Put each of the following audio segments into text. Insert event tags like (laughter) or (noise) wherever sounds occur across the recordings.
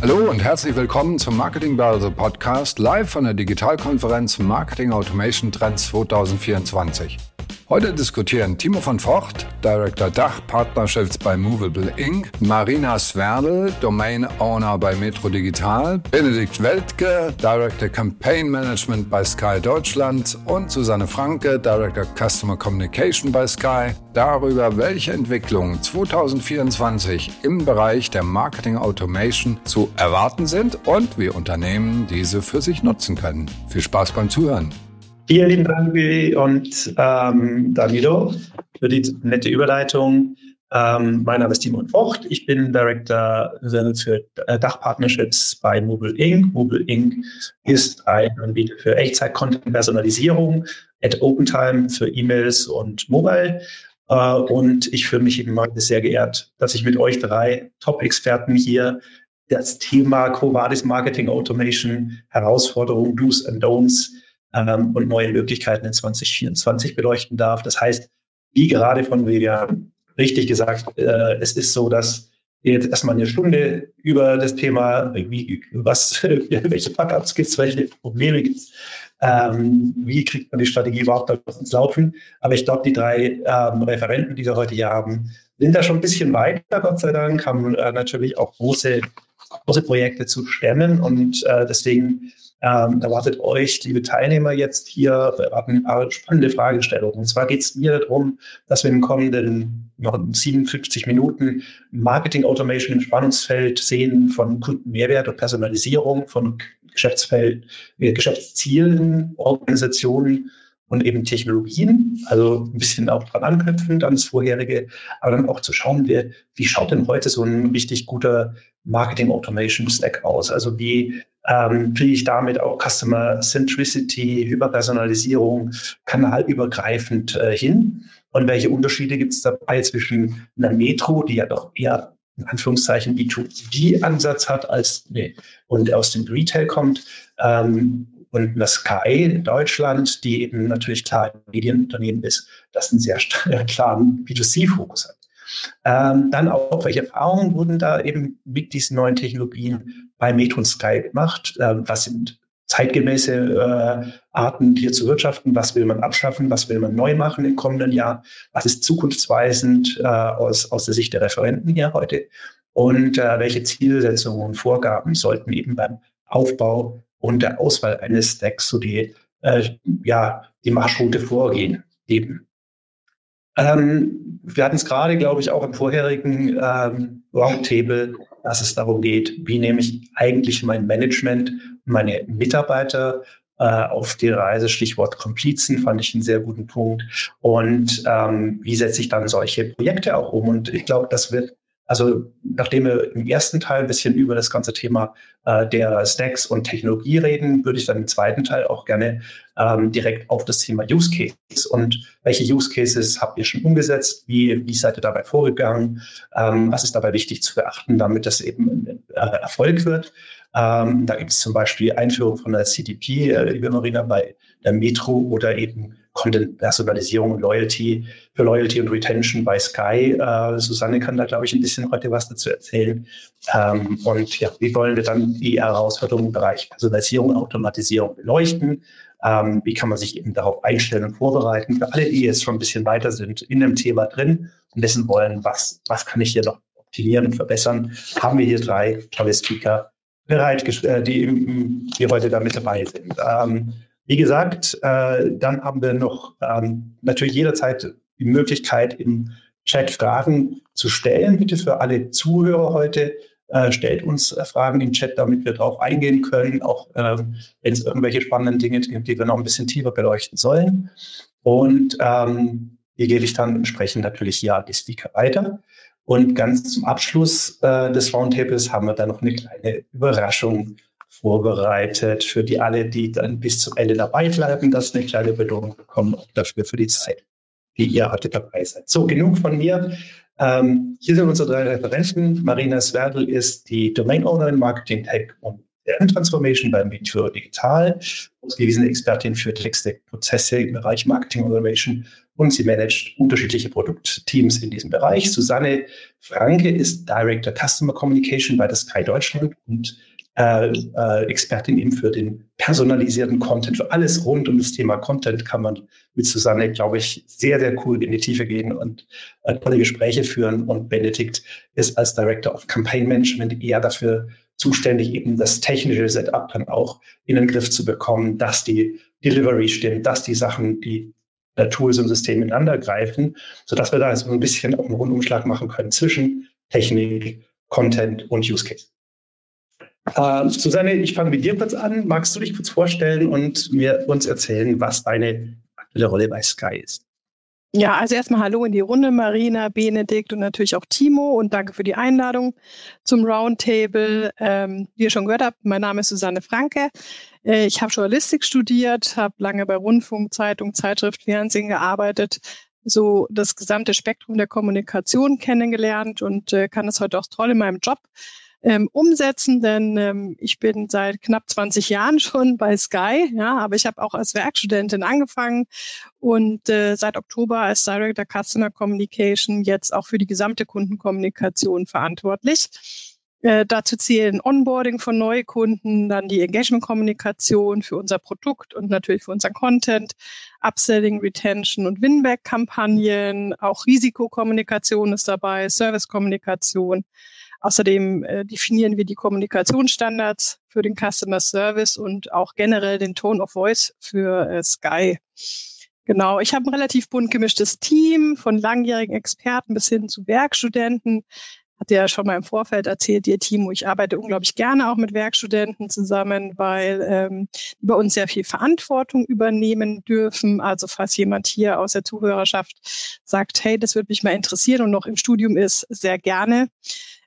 Hallo und herzlich willkommen zum Marketing Börse Podcast live von der Digitalkonferenz Marketing Automation Trends 2024. Heute diskutieren Timo von Vocht, Director Dach Partnerships bei Movable Inc., Marina Sverdl, Domain Owner bei Metro Digital, Benedikt Weltke, Director Campaign Management bei Sky Deutschland und Susanne Franke, Director Customer Communication bei Sky, darüber, welche Entwicklungen 2024 im Bereich der Marketing Automation zu erwarten sind und wie Unternehmen diese für sich nutzen können. Viel Spaß beim Zuhören. Vielen lieben Dank, Willi und ähm, Danilo, für die nette Überleitung. Ähm, mein Name ist Timon Vocht. Ich bin Director für äh, Dachpartnerships bei Mobile Inc. Mobile Inc. ist ein Anbieter für Echtzeit-Content-Personalisierung at OpenTime für E-Mails und Mobile. Äh, und ich fühle mich eben heute sehr geehrt, dass ich mit euch drei Top-Experten hier das Thema Covadis Marketing Automation, Herausforderungen, Do's and Don'ts ähm, und neue Möglichkeiten in 2024 beleuchten darf. Das heißt, wie gerade von Vivian richtig gesagt, äh, es ist so, dass wir jetzt erstmal eine Stunde über das Thema, wie, was, (laughs) welche Packups gibt es, welche Probleme gibt es, ähm, wie kriegt man die Strategie überhaupt ins Laufen. Aber ich glaube, die drei ähm, Referenten, die wir heute hier haben, sind da schon ein bisschen weiter, Gott sei Dank, haben äh, natürlich auch große, große Projekte zu stemmen und äh, deswegen ähm, erwartet euch, liebe Teilnehmer, jetzt hier erwarten ein paar spannende Fragestellungen. Und zwar geht es mir darum, dass wir in den kommenden noch 57 Minuten Marketing Automation im Spannungsfeld sehen von Kundenmehrwert und Personalisierung, von Geschäftsfeld, äh, Geschäftszielen, Organisationen und eben Technologien, also ein bisschen auch dran anknüpfend an das vorherige, aber dann auch zu schauen, wie, wie schaut denn heute so ein richtig guter Marketing Automation Stack aus? Also wie ähm, kriege ich damit auch Customer Centricity, Hyperpersonalisierung, kanalübergreifend äh, hin? Und welche Unterschiede gibt es dabei zwischen einer Metro, die ja doch eher in Anführungszeichen B2B-Ansatz hat als nee, und aus dem Retail kommt, ähm, und eine Sky Deutschland, die eben natürlich klar ein Medienunternehmen ist, das einen sehr (laughs) klaren B2C-Fokus hat. Ähm, dann auch, welche Erfahrungen wurden da eben mit diesen neuen Technologien bei Metro und Sky gemacht? Ähm, was sind zeitgemäße äh, Arten, hier zu wirtschaften? Was will man abschaffen? Was will man neu machen im kommenden Jahr? Was ist zukunftsweisend äh, aus, aus der Sicht der Referenten hier heute? Und äh, welche Zielsetzungen und Vorgaben sollten eben beim Aufbau und der Auswahl eines Stacks so die, äh, ja, die Marschroute vorgehen eben. Ähm, wir hatten es gerade, glaube ich, auch im vorherigen ähm, Roundtable, dass es darum geht, wie nehme ich eigentlich mein Management, meine Mitarbeiter äh, auf die Reise, Stichwort Komplizen, fand ich einen sehr guten Punkt. Und ähm, wie setze ich dann solche Projekte auch um? Und ich glaube, das wird also nachdem wir im ersten Teil ein bisschen über das ganze Thema äh, der Stacks und Technologie reden, würde ich dann im zweiten Teil auch gerne ähm, direkt auf das Thema Use Cases und welche Use Cases habt ihr schon umgesetzt, wie, wie seid ihr dabei vorgegangen, ähm, was ist dabei wichtig zu beachten, damit das eben äh, Erfolg wird. Ähm, da gibt es zum Beispiel Einführung von der CDP, äh, liebe Marina, bei der Metro oder eben Content-Personalisierung und Loyalty für Loyalty und Retention bei Sky. Äh, Susanne kann da, glaube ich, ein bisschen heute was dazu erzählen. Ähm, und ja, wie wollen wir dann die Herausforderungen im Bereich Personalisierung Automatisierung beleuchten? Ähm, wie kann man sich eben darauf einstellen und vorbereiten? Für alle, die jetzt schon ein bisschen weiter sind in dem Thema drin und wissen wollen, was, was kann ich hier noch optimieren und verbessern, haben wir hier drei tolle Speaker bereit, äh, die, die heute da mit dabei sind. Ähm, wie gesagt, äh, dann haben wir noch ähm, natürlich jederzeit die Möglichkeit, im Chat Fragen zu stellen. Bitte für alle Zuhörer heute äh, stellt uns äh, Fragen im Chat, damit wir darauf eingehen können, auch äh, wenn es irgendwelche spannenden Dinge gibt, die wir noch ein bisschen tiefer beleuchten sollen. Und ähm, hier gebe ich dann entsprechend natürlich hier die Speaker weiter. Und ganz zum Abschluss äh, des Roundtables haben wir dann noch eine kleine Überraschung vorbereitet für die alle, die dann bis zum Ende dabei bleiben, dass eine kleine Belohnung bekommen, auch dafür für die Zeit, die ihr heute dabei seid. So, genug von mir. Ähm, hier sind unsere drei Referenten. Marina Sverdl ist die Domain Ownerin Marketing Tech und Transformation beim Meteor Digital, ausgewiesene Expertin für Texte, Prozesse im Bereich Marketing Automation und sie managt unterschiedliche Produktteams in diesem Bereich. Susanne Franke ist Director Customer Communication bei der Sky Deutschland und äh, äh, Expertin eben für den personalisierten Content. Für alles rund um das Thema Content kann man mit Susanne, glaube ich, sehr, sehr cool in die Tiefe gehen und äh, tolle Gespräche führen. Und Benedikt ist als Director of Campaign Management eher dafür zuständig, eben das technische Setup dann auch in den Griff zu bekommen, dass die Delivery stimmt, dass die Sachen, die äh, Tools und Systeme ineinander greifen, sodass wir da so ein bisschen auch einen Rundumschlag machen können zwischen Technik, Content und Use Case. Äh, Susanne, ich fange mit dir kurz an. Magst du dich kurz vorstellen und mir uns erzählen, was deine aktuelle Rolle bei Sky ist? Ja, also erstmal Hallo in die Runde, Marina, Benedikt und natürlich auch Timo und danke für die Einladung zum Roundtable. Ähm, wie ihr schon gehört habt, mein Name ist Susanne Franke. Äh, ich habe Journalistik studiert, habe lange bei Rundfunk, Zeitung, Zeitschrift, Fernsehen gearbeitet, so das gesamte Spektrum der Kommunikation kennengelernt und äh, kann es heute auch toll in meinem Job ähm, umsetzen, denn ähm, ich bin seit knapp 20 Jahren schon bei Sky, ja, aber ich habe auch als Werkstudentin angefangen und äh, seit Oktober als Director Customer Communication jetzt auch für die gesamte Kundenkommunikation verantwortlich. Äh, dazu zählen Onboarding von Neukunden, dann die Engagement-Kommunikation für unser Produkt und natürlich für unseren Content, Upselling, Retention und Winback-Kampagnen, auch Risikokommunikation ist dabei, Service-Kommunikation. Außerdem äh, definieren wir die Kommunikationsstandards für den Customer Service und auch generell den Tone of Voice für äh, Sky. Genau, ich habe ein relativ bunt gemischtes Team von langjährigen Experten bis hin zu Werkstudenten. Hat ja schon mal im Vorfeld erzählt, ihr Team, ich arbeite unglaublich gerne auch mit Werkstudenten zusammen, weil ähm, die bei uns sehr viel Verantwortung übernehmen dürfen. Also falls jemand hier aus der Zuhörerschaft sagt, hey, das würde mich mal interessieren und noch im Studium ist, sehr gerne.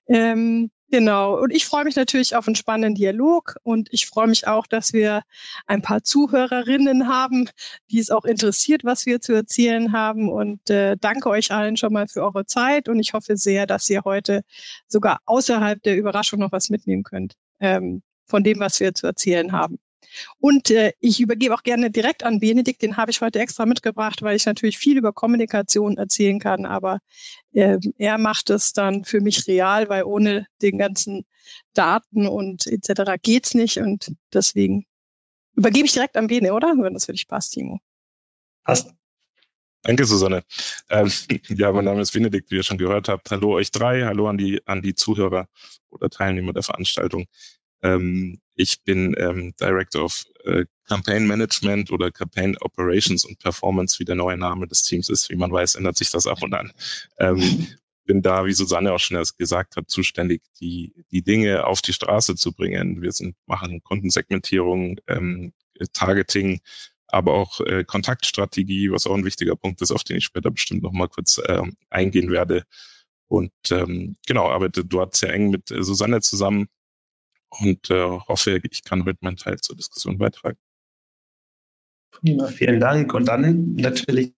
Ähm, genau. Und ich freue mich natürlich auf einen spannenden Dialog und ich freue mich auch, dass wir ein paar Zuhörerinnen haben, die es auch interessiert, was wir zu erzählen haben. Und äh, danke euch allen schon mal für eure Zeit und ich hoffe sehr, dass ihr heute sogar außerhalb der Überraschung noch was mitnehmen könnt ähm, von dem, was wir zu erzählen haben. Und äh, ich übergebe auch gerne direkt an Benedikt, den habe ich heute extra mitgebracht, weil ich natürlich viel über Kommunikation erzählen kann, aber äh, er macht es dann für mich real, weil ohne den ganzen Daten und etc. geht's nicht und deswegen übergebe ich direkt an Bene, oder? Wenn das für dich passt, Timo. Passt. Danke, Susanne. Ähm, (laughs) ja, mein Name ist Benedikt, wie ihr schon gehört habt. Hallo euch drei, hallo an die, an die Zuhörer oder Teilnehmer der Veranstaltung. Ähm, ich bin ähm, Director of äh, Campaign Management oder Campaign Operations und Performance, wie der neue Name des Teams ist. Wie man weiß, ändert sich das ab und an. Ähm, (laughs) bin da, wie Susanne auch schon gesagt hat, zuständig, die, die Dinge auf die Straße zu bringen. Wir sind, machen Kundensegmentierung, ähm, Targeting, aber auch äh, Kontaktstrategie, was auch ein wichtiger Punkt ist, auf den ich später bestimmt noch mal kurz äh, eingehen werde. Und ähm, genau, arbeite dort sehr eng mit äh, Susanne zusammen und äh, hoffe, ich kann heute meinen Teil zur Diskussion beitragen. Prima, vielen Dank. Und dann natürlich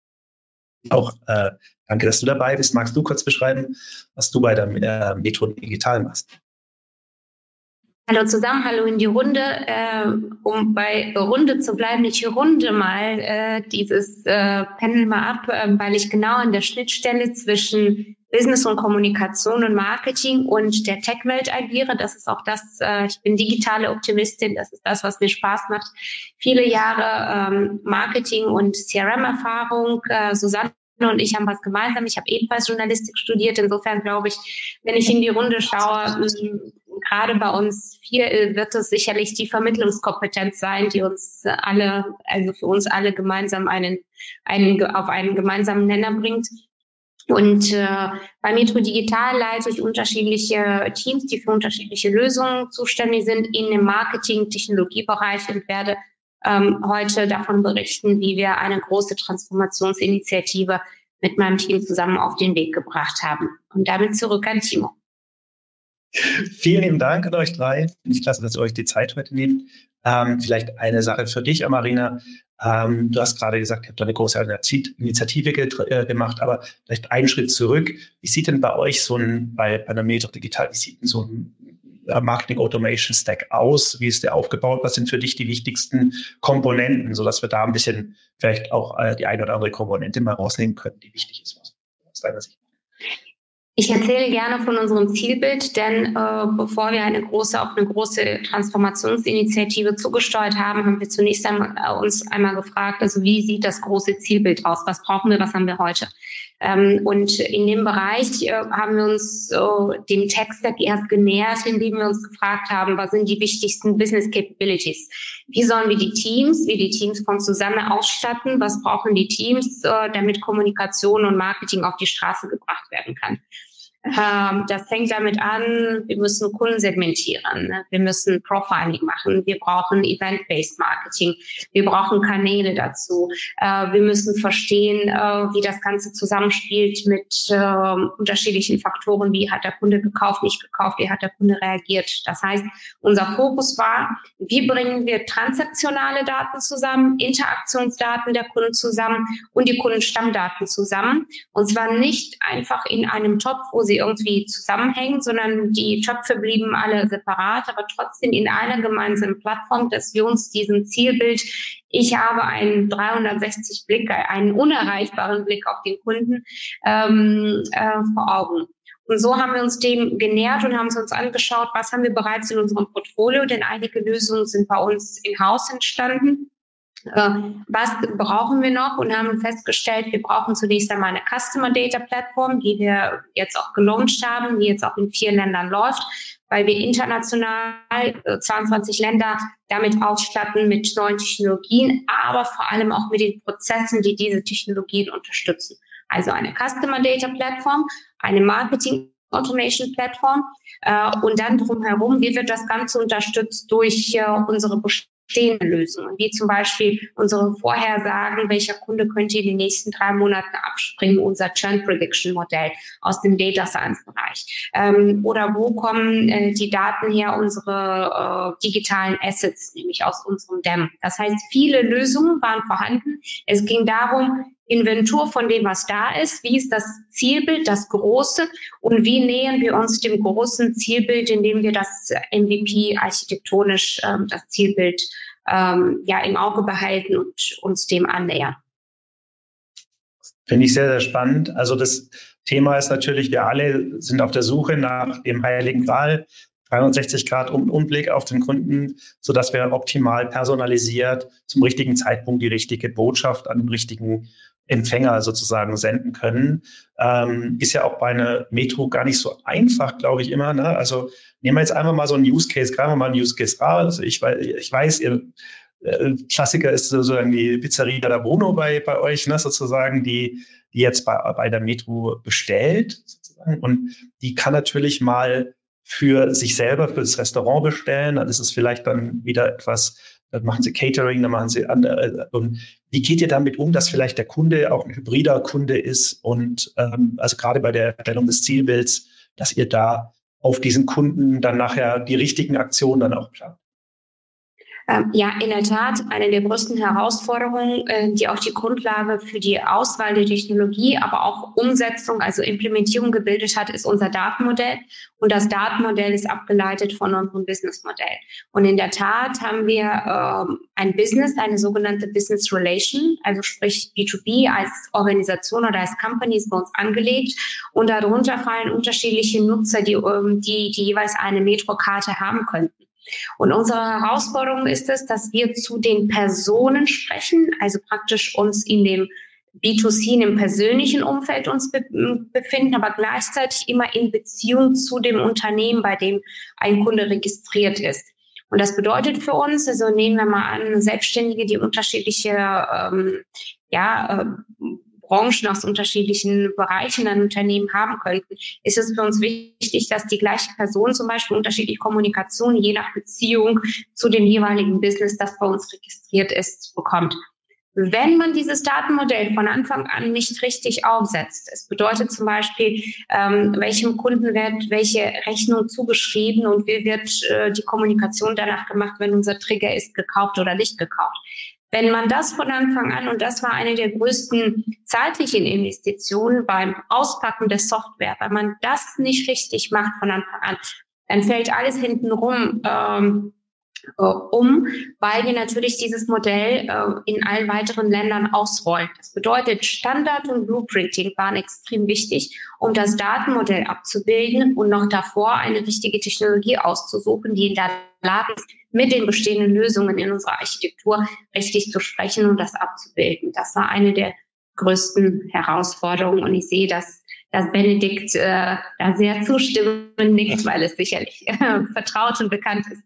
auch äh, danke, dass du dabei bist. Magst du kurz beschreiben, was du bei der äh, Methode Digital machst? Hallo zusammen, hallo in die Runde. Äh, um bei Runde zu bleiben, ich runde mal äh, dieses äh, Panel mal ab, äh, weil ich genau an der Schnittstelle zwischen Business und Kommunikation und Marketing und der Tech-Welt agiere. Das ist auch das, äh, ich bin digitale Optimistin, das ist das, was mir Spaß macht. Viele Jahre ähm, Marketing und CRM-Erfahrung. Äh, Susanne und ich haben was gemeinsam. Ich habe ebenfalls Journalistik studiert. Insofern glaube ich, wenn ich in die Runde schaue, gerade bei uns vier wird es sicherlich die Vermittlungskompetenz sein, die uns alle, also für uns alle gemeinsam einen, einen auf einen gemeinsamen Nenner bringt. Und äh, bei Metro Digital leite ich unterschiedliche Teams, die für unterschiedliche Lösungen zuständig sind in dem Marketing-Technologiebereich und werde ähm, heute davon berichten, wie wir eine große Transformationsinitiative mit meinem Team zusammen auf den Weg gebracht haben. Und damit zurück an Timo. Vielen lieben Dank an euch drei. Finde ich klasse, dass ihr euch die Zeit heute nehmt. Ähm, vielleicht eine Sache für dich, Marina. Ähm, du hast gerade gesagt, ihr habt eine große Initiative äh, gemacht, aber vielleicht einen Schritt zurück. Wie sieht denn bei euch so ein, bei, einer Metro Digital, wie sieht denn so ein äh, Marketing Automation Stack aus? Wie ist der aufgebaut? Was sind für dich die wichtigsten Komponenten, sodass wir da ein bisschen vielleicht auch äh, die eine oder andere Komponente mal rausnehmen können, die wichtig ist aus deiner Sicht? Ich erzähle gerne von unserem Zielbild, denn äh, bevor wir eine große, auf eine große Transformationsinitiative zugesteuert haben, haben wir zunächst einmal, äh, uns einmal gefragt, also wie sieht das große Zielbild aus? Was brauchen wir? Was haben wir heute? Ähm, und in dem Bereich äh, haben wir uns äh, dem Tech-Stack erst genähert, indem wir uns gefragt haben, was sind die wichtigsten Business Capabilities? Wie sollen wir die Teams, wie die Teams von zusammen ausstatten? Was brauchen die Teams, äh, damit Kommunikation und Marketing auf die Straße gebracht werden kann? Ähm, das fängt damit an, wir müssen Kunden segmentieren, ne? wir müssen Profiling machen, wir brauchen Event-Based Marketing, wir brauchen Kanäle dazu, äh, wir müssen verstehen, äh, wie das Ganze zusammenspielt mit äh, unterschiedlichen Faktoren, wie hat der Kunde gekauft, nicht gekauft, wie hat der Kunde reagiert. Das heißt, unser Fokus war, wie bringen wir transaktionale Daten zusammen, Interaktionsdaten der Kunden zusammen und die Kundenstammdaten zusammen. Und zwar nicht einfach in einem Topf, wo sie irgendwie zusammenhängen, sondern die Töpfe blieben alle separat, aber trotzdem in einer gemeinsamen Plattform, dass wir uns diesen Zielbild, ich habe einen 360 Blick, einen unerreichbaren Blick auf den Kunden ähm, äh, vor Augen. Und so haben wir uns dem genähert und haben uns angeschaut, was haben wir bereits in unserem Portfolio, denn einige Lösungen sind bei uns im Haus entstanden was brauchen wir noch und haben festgestellt, wir brauchen zunächst einmal eine Customer Data Plattform, die wir jetzt auch gelauncht haben, die jetzt auch in vier Ländern läuft, weil wir international 22 äh, Länder damit ausstatten mit neuen Technologien, aber vor allem auch mit den Prozessen, die diese Technologien unterstützen. Also eine Customer Data Plattform, eine Marketing Automation Plattform äh, und dann drumherum, wie wird das Ganze unterstützt durch äh, unsere bestehende Lösungen, wie zum Beispiel unsere Vorhersagen, welcher Kunde könnte in den nächsten drei Monaten abspringen, unser Churn Prediction Modell aus dem Data Science Bereich. Ähm, oder wo kommen äh, die Daten her, unsere äh, digitalen Assets, nämlich aus unserem DEM. Das heißt, viele Lösungen waren vorhanden. Es ging darum, Inventur von dem, was da ist, wie ist das Zielbild, das Große und wie nähern wir uns dem großen Zielbild, indem wir das MVP architektonisch, ähm, das Zielbild ähm, ja im Auge behalten und uns dem annähern. Finde ich sehr, sehr spannend. Also das Thema ist natürlich, wir alle sind auf der Suche nach dem Heiligen Gral, 360 Grad um, Umblick auf den Kunden, so dass wir optimal personalisiert zum richtigen Zeitpunkt die richtige Botschaft an den richtigen Empfänger sozusagen senden können. Ähm, ist ja auch bei einer Metro gar nicht so einfach, glaube ich immer. Ne? Also nehmen wir jetzt einfach mal so einen Use Case, greifen wir mal einen Use Case raus. Also ich, ich weiß, ihr äh, Klassiker ist sozusagen die Pizzeria da Bruno bei, bei euch, ne, sozusagen, die, die jetzt bei, bei der Metro bestellt. Sozusagen. Und die kann natürlich mal für sich selber, für das Restaurant bestellen. Dann ist es vielleicht dann wieder etwas dann machen sie Catering, dann machen sie andere. Und wie geht ihr damit um, dass vielleicht der Kunde auch ein hybrider Kunde ist und ähm, also gerade bei der Erstellung des Zielbilds, dass ihr da auf diesen Kunden dann nachher die richtigen Aktionen dann auch plant? Ähm, ja, in der Tat, eine der größten Herausforderungen, äh, die auch die Grundlage für die Auswahl der Technologie, aber auch Umsetzung, also Implementierung gebildet hat, ist unser Datenmodell. Und das Datenmodell ist abgeleitet von unserem Businessmodell. Und in der Tat haben wir ähm, ein Business, eine sogenannte Business Relation, also sprich B2B als Organisation oder als Company ist bei uns angelegt. Und darunter fallen unterschiedliche Nutzer, die, ähm, die, die jeweils eine Metrokarte haben könnten. Und unsere Herausforderung ist es, dass wir zu den Personen sprechen, also praktisch uns in dem B2C in dem persönlichen Umfeld uns be befinden, aber gleichzeitig immer in Beziehung zu dem Unternehmen, bei dem ein Kunde registriert ist. Und das bedeutet für uns, also nehmen wir mal an, Selbstständige, die unterschiedliche ähm, ja, äh, Branchen aus unterschiedlichen Bereichen ein Unternehmen haben könnten, ist es für uns wichtig, dass die gleiche Person zum Beispiel unterschiedliche Kommunikation je nach Beziehung zu dem jeweiligen Business, das bei uns registriert ist, bekommt. Wenn man dieses Datenmodell von Anfang an nicht richtig aufsetzt, es bedeutet zum Beispiel, ähm, welchem Kunden wird welche Rechnung zugeschrieben und wie wird äh, die Kommunikation danach gemacht, wenn unser Trigger ist gekauft oder nicht gekauft. Wenn man das von Anfang an, und das war eine der größten zeitlichen Investitionen beim Auspacken der Software, wenn man das nicht richtig macht von Anfang an, dann fällt alles hintenrum ähm, äh, um, weil wir natürlich dieses Modell äh, in allen weiteren Ländern ausrollen. Das bedeutet, Standard und Blueprinting waren extrem wichtig, um das Datenmodell abzubilden und noch davor eine richtige Technologie auszusuchen, die in der Lage ist, mit den bestehenden Lösungen in unserer Architektur richtig zu sprechen und das abzubilden. Das war eine der größten Herausforderungen und ich sehe, dass dass Benedikt äh, da sehr zustimmend nickt, (laughs) weil es sicherlich äh, vertraut und bekannt ist.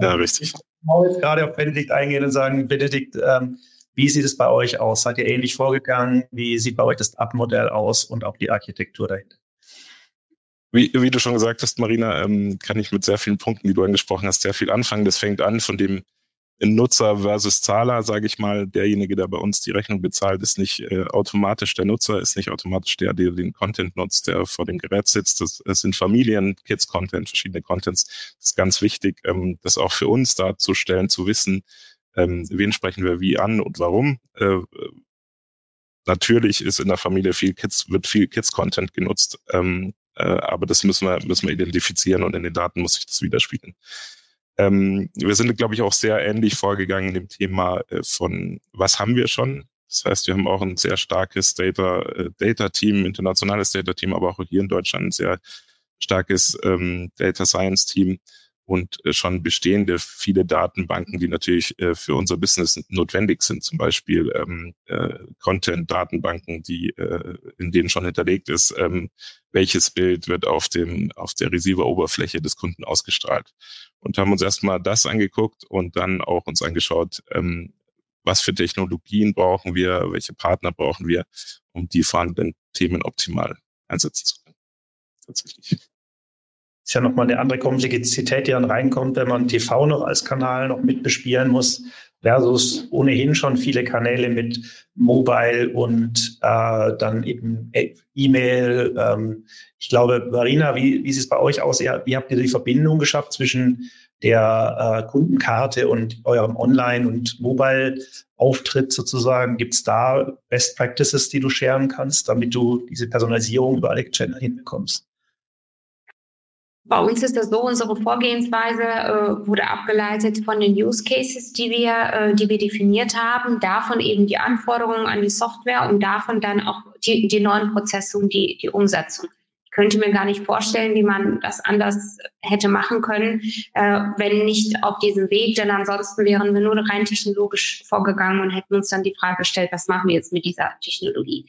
Ja, richtig. Ich wollte jetzt gerade auf Benedikt eingehen und sagen, Benedikt, ähm, wie sieht es bei euch aus? Seid ihr ähnlich vorgegangen? Wie sieht bei euch das Abmodell aus und auch die Architektur dahinter? Wie, wie du schon gesagt hast, Marina, ähm, kann ich mit sehr vielen Punkten, die du angesprochen hast, sehr viel anfangen. Das fängt an von dem Nutzer versus Zahler, sage ich mal. Derjenige, der bei uns die Rechnung bezahlt, ist nicht äh, automatisch der Nutzer, ist nicht automatisch der, der den Content nutzt, der vor dem Gerät sitzt. Das, das sind Familien, Kids-Content, verschiedene Contents. Das ist ganz wichtig, ähm, das auch für uns darzustellen, zu wissen, ähm, wen sprechen wir wie an und warum. Äh, natürlich ist in der Familie viel Kids, wird viel Kids-Content genutzt, ähm, äh, aber das müssen wir, müssen wir identifizieren und in den Daten muss sich das widerspiegeln. Ähm, wir sind, glaube ich, auch sehr ähnlich vorgegangen in dem Thema äh, von, was haben wir schon? Das heißt, wir haben auch ein sehr starkes Data, äh, internationales Data Team, aber auch hier in Deutschland ein sehr starkes ähm, Data Science Team und äh, schon bestehende viele Datenbanken, die natürlich äh, für unser Business notwendig sind, zum Beispiel ähm, äh, Content-Datenbanken, die äh, in denen schon hinterlegt ist, ähm, welches Bild wird auf dem auf der Receiver-Oberfläche des Kunden ausgestrahlt und haben uns erstmal das angeguckt und dann auch uns angeschaut, ähm, was für Technologien brauchen wir, welche Partner brauchen wir, um die vorhandenen Themen optimal einsetzen zu können. Tatsächlich. Ist ja nochmal eine andere Komplexität, die dann reinkommt, wenn man TV noch als Kanal noch mit bespielen muss, versus ohnehin schon viele Kanäle mit Mobile und äh, dann eben E-Mail. Ähm, ich glaube, Marina, wie, wie sieht es bei euch aus? Ihr, wie habt ihr die Verbindung geschafft zwischen der äh, Kundenkarte und eurem Online- und Mobile-Auftritt sozusagen? Gibt es da Best Practices, die du scheren kannst, damit du diese Personalisierung über alle Channel hinbekommst? Bei uns ist das so, unsere Vorgehensweise äh, wurde abgeleitet von den Use Cases, die wir, äh, die wir definiert haben, davon eben die Anforderungen an die Software und davon dann auch die, die neuen Prozesse und die, die Umsetzung könnte mir gar nicht vorstellen, wie man das anders hätte machen können, äh, wenn nicht auf diesem Weg. Denn ansonsten wären wir nur rein technologisch vorgegangen und hätten uns dann die Frage gestellt, was machen wir jetzt mit dieser Technologie?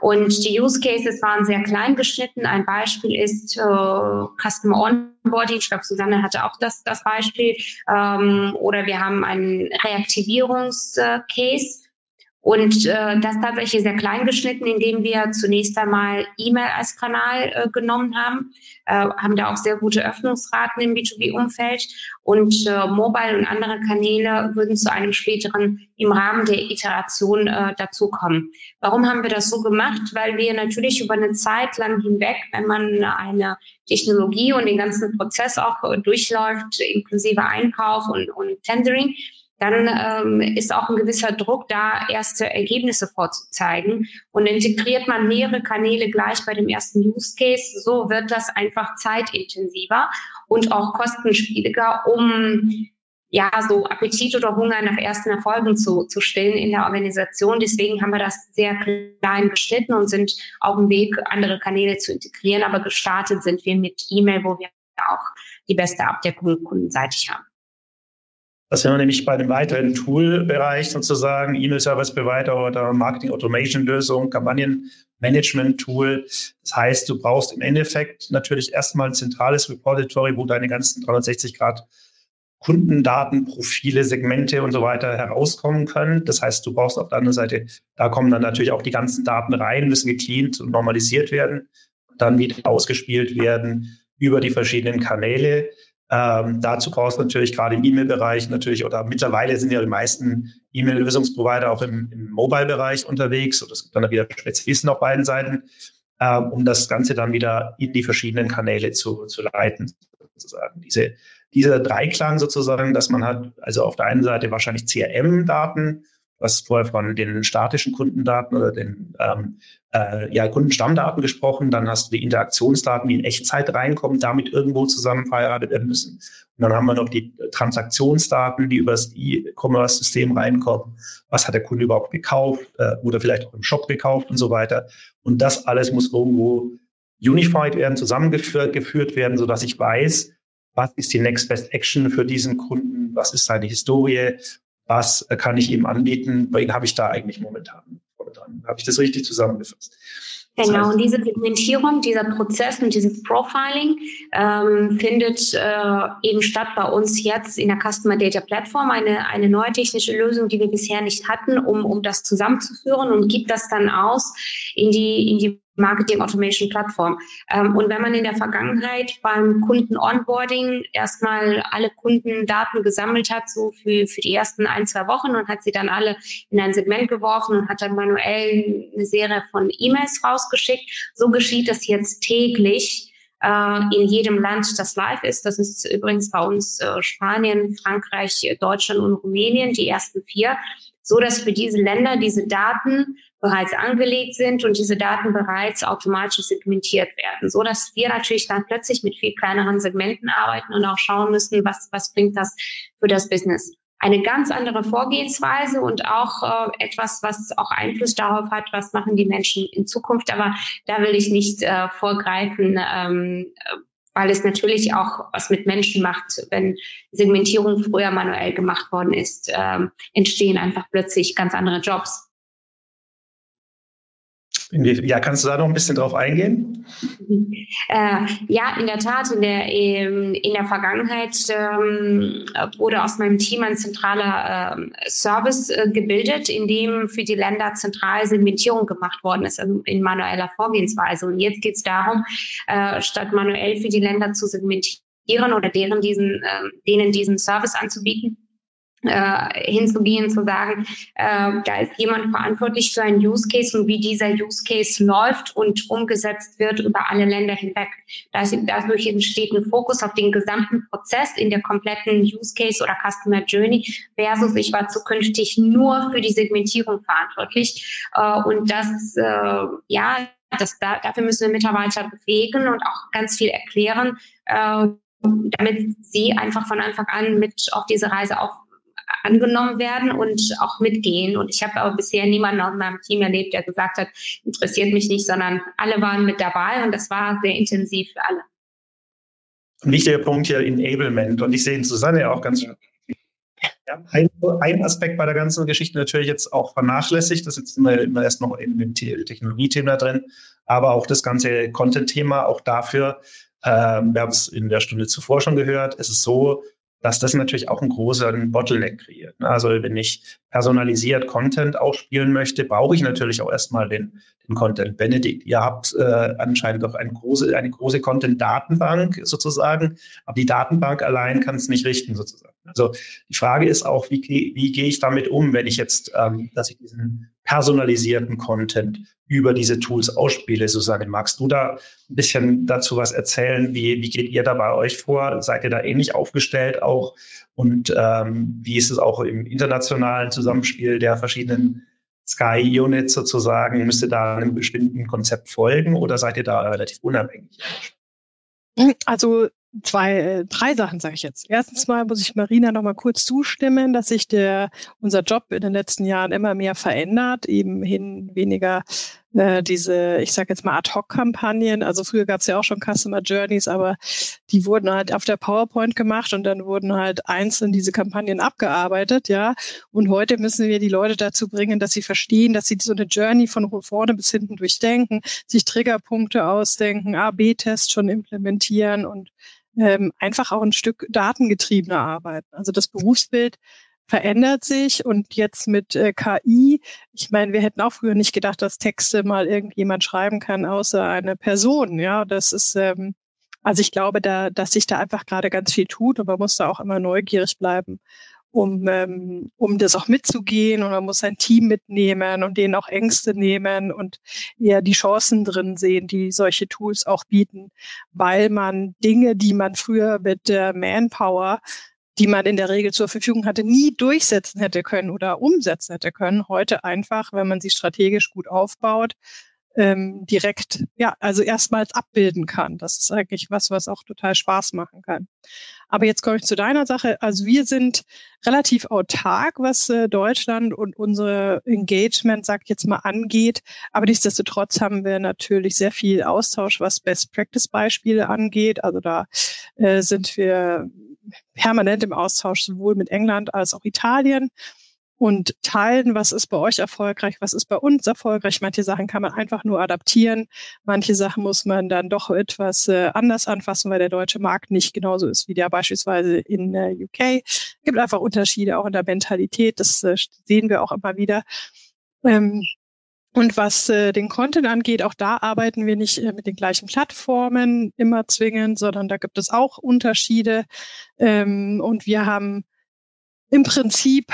Und die Use Cases waren sehr klein geschnitten. Ein Beispiel ist äh, Customer Onboarding. Ich glaube, Susanne hatte auch das, das Beispiel. Ähm, oder wir haben einen Reaktivierungscase und äh, das tatsächlich sehr klein geschnitten, indem wir zunächst einmal E-Mail als Kanal äh, genommen haben, äh, haben da auch sehr gute Öffnungsraten im B2B-Umfeld und äh, Mobile und andere Kanäle würden zu einem späteren im Rahmen der Iteration äh, dazukommen. Warum haben wir das so gemacht? Weil wir natürlich über eine Zeit lang hinweg, wenn man eine Technologie und den ganzen Prozess auch durchläuft, inklusive Einkauf und, und Tendering, dann ähm, ist auch ein gewisser Druck da, erste Ergebnisse vorzuzeigen. Und integriert man mehrere Kanäle gleich bei dem ersten Use Case, so wird das einfach zeitintensiver und auch kostenspieliger, um ja, so Appetit oder Hunger nach ersten Erfolgen zu, zu stillen in der Organisation. Deswegen haben wir das sehr klein geschnitten und sind auf dem Weg, andere Kanäle zu integrieren. Aber gestartet sind wir mit E-Mail, wo wir auch die beste Abdeckung kundenseitig haben. Das wäre nämlich bei dem weiteren Tool-Bereich sozusagen, E-Mail-Service Provider oder Marketing Automation Lösung, Kampagnenmanagement-Tool. Das heißt, du brauchst im Endeffekt natürlich erstmal ein zentrales Repository, wo deine ganzen 360 Grad Kundendaten, Profile, Segmente und so weiter herauskommen können. Das heißt, du brauchst auf der anderen Seite, da kommen dann natürlich auch die ganzen Daten rein, müssen gecleant und normalisiert werden, dann wieder ausgespielt werden über die verschiedenen Kanäle. Ähm, dazu brauchst du natürlich gerade im E-Mail-Bereich natürlich, oder mittlerweile sind ja die meisten E-Mail-Lösungsprovider auch im, im Mobile-Bereich unterwegs. Und es gibt dann wieder Spezialisten auf beiden Seiten, ähm, um das Ganze dann wieder in die verschiedenen Kanäle zu, zu leiten, sozusagen. Diese, dieser Dreiklang sozusagen, dass man hat, also auf der einen Seite wahrscheinlich CRM-Daten, Hast vorher von den statischen Kundendaten oder den ähm, äh, ja, Kundenstammdaten gesprochen, dann hast du die Interaktionsdaten, die in Echtzeit reinkommen, damit irgendwo zusammen verheiratet werden müssen. Und dann haben wir noch die Transaktionsdaten, die über das E-Commerce-System reinkommen. Was hat der Kunde überhaupt gekauft äh, oder vielleicht auch im Shop gekauft und so weiter. Und das alles muss irgendwo unified werden, zusammengeführt werden, sodass ich weiß, was ist die Next Best Action für diesen Kunden, was ist seine Historie, was kann ich ihm anbieten, wen habe ich da eigentlich momentan dran. Habe ich das richtig zusammengefasst? Genau, und diese Segmentierung, dieser Prozess und dieses Profiling ähm, findet äh, eben statt bei uns jetzt in der Customer Data Platform, eine, eine neue technische Lösung, die wir bisher nicht hatten, um, um das zusammenzuführen und gibt das dann aus in die, in die Marketing Automation Plattform. Ähm, und wenn man in der Vergangenheit beim Kunden Onboarding erstmal alle Kundendaten gesammelt hat, so für, für die ersten ein, zwei Wochen und hat sie dann alle in ein Segment geworfen und hat dann manuell eine Serie von E-Mails rausgeschickt, so geschieht das jetzt täglich äh, in jedem Land, das live ist. Das ist übrigens bei uns äh, Spanien, Frankreich, Deutschland und Rumänien, die ersten vier, so dass für diese Länder diese Daten bereits angelegt sind und diese Daten bereits automatisch segmentiert werden, so dass wir natürlich dann plötzlich mit viel kleineren Segmenten arbeiten und auch schauen müssen, was, was bringt das für das Business. Eine ganz andere Vorgehensweise und auch äh, etwas, was auch Einfluss darauf hat, was machen die Menschen in Zukunft. Aber da will ich nicht äh, vorgreifen, ähm, weil es natürlich auch was mit Menschen macht, wenn Segmentierung früher manuell gemacht worden ist, ähm, entstehen einfach plötzlich ganz andere Jobs. Ja, kannst du da noch ein bisschen drauf eingehen? Äh, ja, in der Tat. In der, ähm, in der Vergangenheit ähm, wurde aus meinem Team ein zentraler ähm, Service äh, gebildet, in dem für die Länder zentral Segmentierung gemacht worden ist, also in manueller Vorgehensweise. Und jetzt geht es darum, äh, statt manuell für die Länder zu segmentieren oder deren diesen, äh, denen diesen Service anzubieten, äh, hinzugehen, zu sagen, äh, da ist jemand verantwortlich für einen Use Case und wie dieser Use Case läuft und umgesetzt wird über alle Länder hinweg. Dadurch entsteht ein Fokus auf den gesamten Prozess in der kompletten Use Case oder Customer Journey versus ich war zukünftig nur für die Segmentierung verantwortlich. Äh, und das, äh, ja, das, da, dafür müssen wir Mitarbeiter bewegen und auch ganz viel erklären, äh, damit sie einfach von Anfang an mit auf diese Reise auch angenommen werden und auch mitgehen. Und ich habe aber bisher niemanden aus meinem Team erlebt, der gesagt hat, interessiert mich nicht, sondern alle waren mit dabei und das war sehr intensiv für alle. Ein wichtiger Punkt hier, Enablement. Und ich sehe in Susanne auch ganz ja, ein, ein, Aspekt bei der ganzen Geschichte natürlich jetzt auch vernachlässigt, das ist immer, immer erst noch in dem Technologiethema drin, aber auch das ganze Content-Thema, auch dafür, äh, wir haben es in der Stunde zuvor schon gehört, es ist so, dass das natürlich auch einen großen Bottleneck kreiert. Ne? Also wenn ich personalisiert Content ausspielen möchte, brauche ich natürlich auch erstmal den, den Content. Benedikt, ihr habt äh, anscheinend doch eine große, eine große Content-Datenbank sozusagen, aber die Datenbank allein kann es nicht richten sozusagen. Also die Frage ist auch, wie, wie gehe ich damit um, wenn ich jetzt, ähm, dass ich diesen personalisierten Content über diese Tools ausspiele. Susanne, magst du da ein bisschen dazu was erzählen? Wie, wie geht ihr da bei euch vor? Seid ihr da ähnlich aufgestellt auch? Und ähm, wie ist es auch im internationalen Zusammenspiel der verschiedenen Sky-Units sozusagen? Müsst ihr da einem bestimmten Konzept folgen oder seid ihr da relativ unabhängig? Also zwei, äh, drei Sachen sage ich jetzt. Erstens mal muss ich Marina noch mal kurz zustimmen, dass sich der unser Job in den letzten Jahren immer mehr verändert, eben hin weniger äh, diese, ich sage jetzt mal Ad-Hoc-Kampagnen. Also früher gab es ja auch schon Customer Journeys, aber die wurden halt auf der PowerPoint gemacht und dann wurden halt einzeln diese Kampagnen abgearbeitet, ja. Und heute müssen wir die Leute dazu bringen, dass sie verstehen, dass sie so eine Journey von vorne bis hinten durchdenken, sich Triggerpunkte ausdenken, A-B-Tests schon implementieren und ähm, einfach auch ein Stück datengetriebener arbeiten. Also das Berufsbild verändert sich und jetzt mit äh, KI, ich meine, wir hätten auch früher nicht gedacht, dass Texte mal irgendjemand schreiben kann, außer eine Person. Ja, das ist, ähm, also ich glaube, da, dass sich da einfach gerade ganz viel tut und man muss da auch immer neugierig bleiben, um, ähm, um das auch mitzugehen und man muss sein Team mitnehmen und denen auch Ängste nehmen und eher die Chancen drin sehen, die solche Tools auch bieten, weil man Dinge, die man früher mit der Manpower die man in der Regel zur Verfügung hatte, nie durchsetzen hätte können oder umsetzen hätte können. Heute einfach, wenn man sie strategisch gut aufbaut, ähm, direkt, ja, also erstmals abbilden kann. Das ist eigentlich was, was auch total Spaß machen kann. Aber jetzt komme ich zu deiner Sache. Also wir sind relativ autark, was äh, Deutschland und unsere Engagement, sag ich jetzt mal, angeht. Aber nichtsdestotrotz haben wir natürlich sehr viel Austausch, was Best-Practice-Beispiele angeht. Also da äh, sind wir permanent im Austausch sowohl mit England als auch Italien und teilen, was ist bei euch erfolgreich, was ist bei uns erfolgreich. Manche Sachen kann man einfach nur adaptieren, manche Sachen muss man dann doch etwas äh, anders anfassen, weil der deutsche Markt nicht genauso ist wie der beispielsweise in äh, UK. Es gibt einfach Unterschiede auch in der Mentalität, das äh, sehen wir auch immer wieder. Ähm, und was äh, den Content angeht, auch da arbeiten wir nicht äh, mit den gleichen Plattformen immer zwingend, sondern da gibt es auch Unterschiede. Ähm, und wir haben im Prinzip,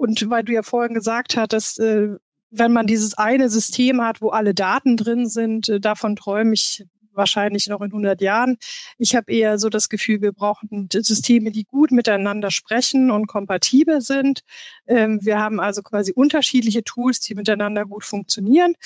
und weil du ja vorhin gesagt hattest, äh, wenn man dieses eine System hat, wo alle Daten drin sind, äh, davon träume ich wahrscheinlich noch in 100 Jahren. Ich habe eher so das Gefühl, wir brauchen Systeme, die gut miteinander sprechen und kompatibel sind. Ähm, wir haben also quasi unterschiedliche Tools, die miteinander gut funktionieren.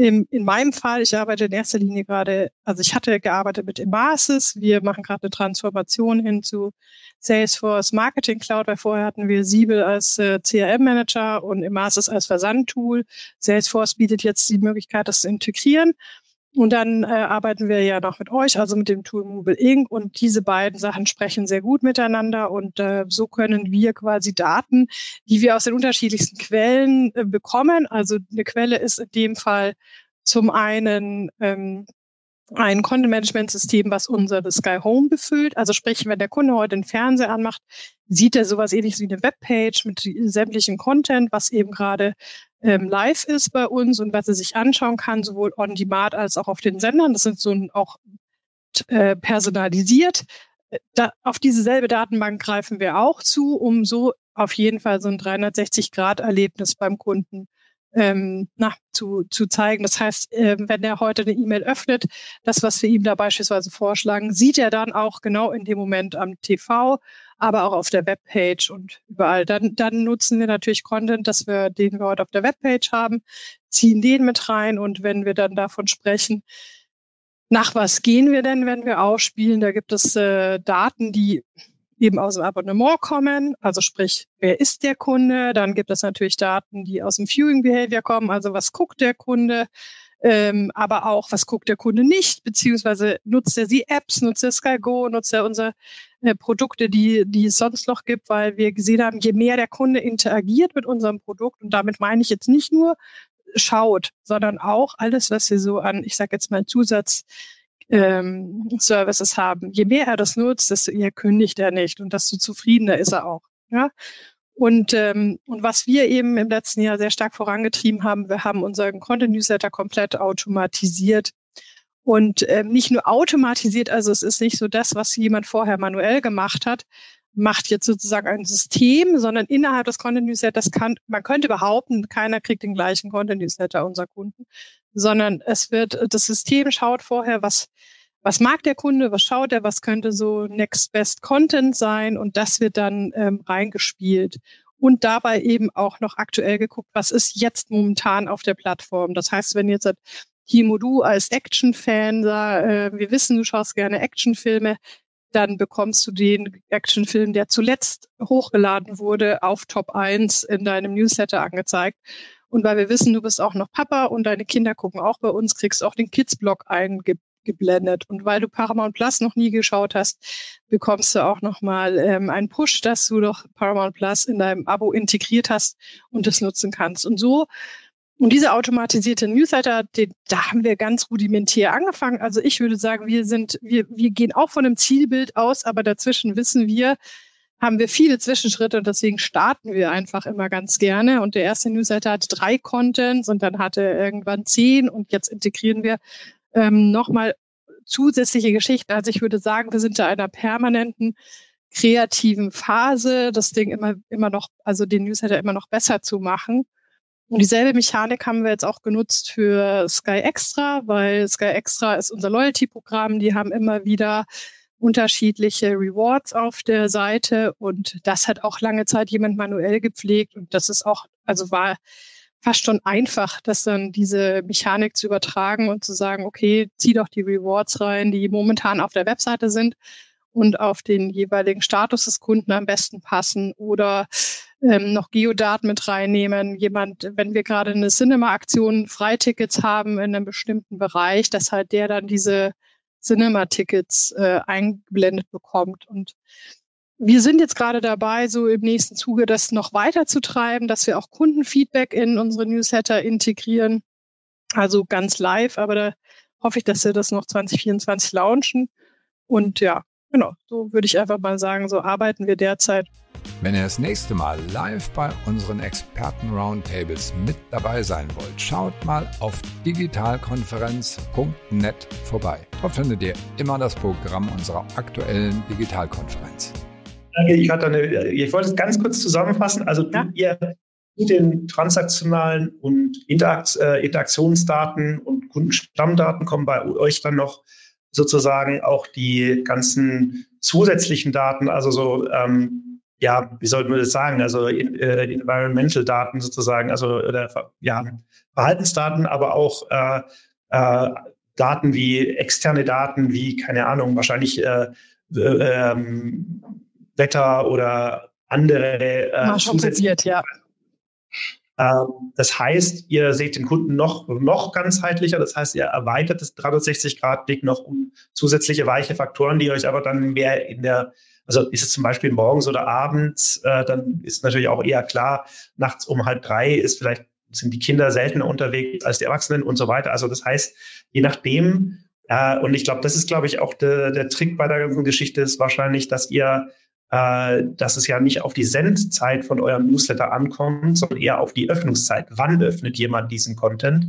In, in meinem Fall, ich arbeite in erster Linie gerade, also ich hatte gearbeitet mit Emasis. Wir machen gerade eine Transformation hin zu Salesforce Marketing Cloud, weil vorher hatten wir Siebel als äh, CRM-Manager und Emasis als Versandtool. Salesforce bietet jetzt die Möglichkeit, das zu integrieren. Und dann äh, arbeiten wir ja noch mit euch, also mit dem Tool Mobile Inc. Und diese beiden Sachen sprechen sehr gut miteinander. Und äh, so können wir quasi Daten, die wir aus den unterschiedlichsten Quellen äh, bekommen. Also eine Quelle ist in dem Fall zum einen ähm, ein Content-Management-System, was unser Sky Home befüllt. Also sprich, wenn der Kunde heute den Fernseher anmacht, sieht er sowas ähnliches wie eine Webpage mit sämtlichen Content, was eben gerade ähm, live ist bei uns und was er sich anschauen kann, sowohl on demand als auch auf den Sendern. Das sind so auch äh, personalisiert. Da, auf dieselbe Datenbank greifen wir auch zu, um so auf jeden Fall so ein 360-Grad-Erlebnis beim Kunden ähm, na, zu, zu zeigen. Das heißt, äh, wenn er heute eine E-Mail öffnet, das, was wir ihm da beispielsweise vorschlagen, sieht er dann auch genau in dem Moment am TV, aber auch auf der Webpage und überall. Dann, dann nutzen wir natürlich Content, dass wir, den wir heute auf der Webpage haben, ziehen den mit rein und wenn wir dann davon sprechen, nach was gehen wir denn, wenn wir ausspielen? Da gibt es äh, Daten, die eben aus dem Abonnement kommen, also sprich, wer ist der Kunde? Dann gibt es natürlich Daten, die aus dem Viewing Behavior kommen, also was guckt der Kunde? Ähm, aber auch, was guckt der Kunde nicht, beziehungsweise nutzt er sie Apps, nutzt er Sky Go, nutzt er unsere Produkte, die, die es sonst noch gibt, weil wir gesehen haben, je mehr der Kunde interagiert mit unserem Produkt, und damit meine ich jetzt nicht nur schaut, sondern auch alles, was wir so an, ich sage jetzt mal Zusatz ähm, Services haben. Je mehr er das nutzt, desto eher kündigt er nicht und desto zufriedener ist er auch. Ja? Und, ähm, und was wir eben im letzten Jahr sehr stark vorangetrieben haben, wir haben unseren Content Newsletter komplett automatisiert. Und ähm, nicht nur automatisiert, also es ist nicht so das, was jemand vorher manuell gemacht hat, macht jetzt sozusagen ein System, sondern innerhalb des Content Newsletters kann, man könnte behaupten, keiner kriegt den gleichen Content Newsletter unserer Kunden, sondern es wird, das System schaut vorher, was, was mag der Kunde, was schaut er, was könnte so Next Best Content sein und das wird dann ähm, reingespielt. Und dabei eben auch noch aktuell geguckt, was ist jetzt momentan auf der Plattform. Das heißt, wenn jetzt Himo, du als Action-Fan, äh, wir wissen, du schaust gerne Actionfilme, dann bekommst du den Actionfilm, der zuletzt hochgeladen wurde, auf Top 1 in deinem Newsletter angezeigt. Und weil wir wissen, du bist auch noch Papa und deine Kinder gucken auch bei uns, kriegst du auch den Kids-Blog eingeblendet. Und weil du Paramount Plus noch nie geschaut hast, bekommst du auch nochmal ähm, einen Push, dass du doch Paramount Plus in deinem Abo integriert hast und das nutzen kannst. Und so und diese automatisierte Newsletter, die, da haben wir ganz rudimentär angefangen. Also ich würde sagen, wir sind, wir, wir gehen auch von einem Zielbild aus, aber dazwischen wissen wir, haben wir viele Zwischenschritte und deswegen starten wir einfach immer ganz gerne. Und der erste Newsletter hat drei Contents und dann hatte er irgendwann zehn und jetzt integrieren wir ähm, nochmal zusätzliche Geschichten. Also ich würde sagen, wir sind da einer permanenten kreativen Phase, das Ding immer, immer noch, also den Newsletter immer noch besser zu machen. Und dieselbe Mechanik haben wir jetzt auch genutzt für Sky Extra, weil Sky Extra ist unser Loyalty-Programm. Die haben immer wieder unterschiedliche Rewards auf der Seite. Und das hat auch lange Zeit jemand manuell gepflegt. Und das ist auch, also war fast schon einfach, das dann diese Mechanik zu übertragen und zu sagen, okay, zieh doch die Rewards rein, die momentan auf der Webseite sind und auf den jeweiligen Status des Kunden am besten passen oder ähm, noch Geodaten mit reinnehmen. Jemand, wenn wir gerade eine Cinema-Aktion Freitickets haben in einem bestimmten Bereich, dass halt der dann diese Cinema-Tickets äh, eingeblendet bekommt. Und wir sind jetzt gerade dabei, so im nächsten Zuge das noch weiter zu treiben, dass wir auch Kundenfeedback in unsere Newsletter integrieren. Also ganz live, aber da hoffe ich, dass wir das noch 2024 launchen. Und ja, genau, so würde ich einfach mal sagen, so arbeiten wir derzeit. Wenn ihr das nächste Mal live bei unseren Experten-Roundtables mit dabei sein wollt, schaut mal auf digitalkonferenz.net vorbei. Dort findet ihr immer das Programm unserer aktuellen Digitalkonferenz. Ich, hatte eine, ich wollte es ganz kurz zusammenfassen. Also ja. ihr mit den transaktionalen und Interakt, äh, Interaktionsdaten und Kundenstammdaten kommen bei euch dann noch sozusagen auch die ganzen zusätzlichen Daten, also so ähm, ja, wie sollten wir das sagen, also äh, Environmental Daten sozusagen, also oder, ja, Verhaltensdaten, aber auch äh, äh, Daten wie externe Daten, wie, keine Ahnung, wahrscheinlich äh, äh, Wetter oder andere äh. Ja. Ähm, das heißt, ihr seht den Kunden noch, noch ganzheitlicher. Das heißt, ihr erweitert das 360-Grad-Blick noch um zusätzliche weiche Faktoren, die euch aber dann mehr in der also ist es zum Beispiel morgens oder abends, äh, dann ist natürlich auch eher klar, nachts um halb drei ist vielleicht, sind die Kinder seltener unterwegs als die Erwachsenen und so weiter. Also das heißt, je nachdem, äh, und ich glaube, das ist, glaube ich, auch de, der Trick bei der ganzen Geschichte ist wahrscheinlich, dass ihr äh, dass es ja nicht auf die Sendzeit von eurem Newsletter ankommt, sondern eher auf die Öffnungszeit. Wann öffnet jemand diesen Content?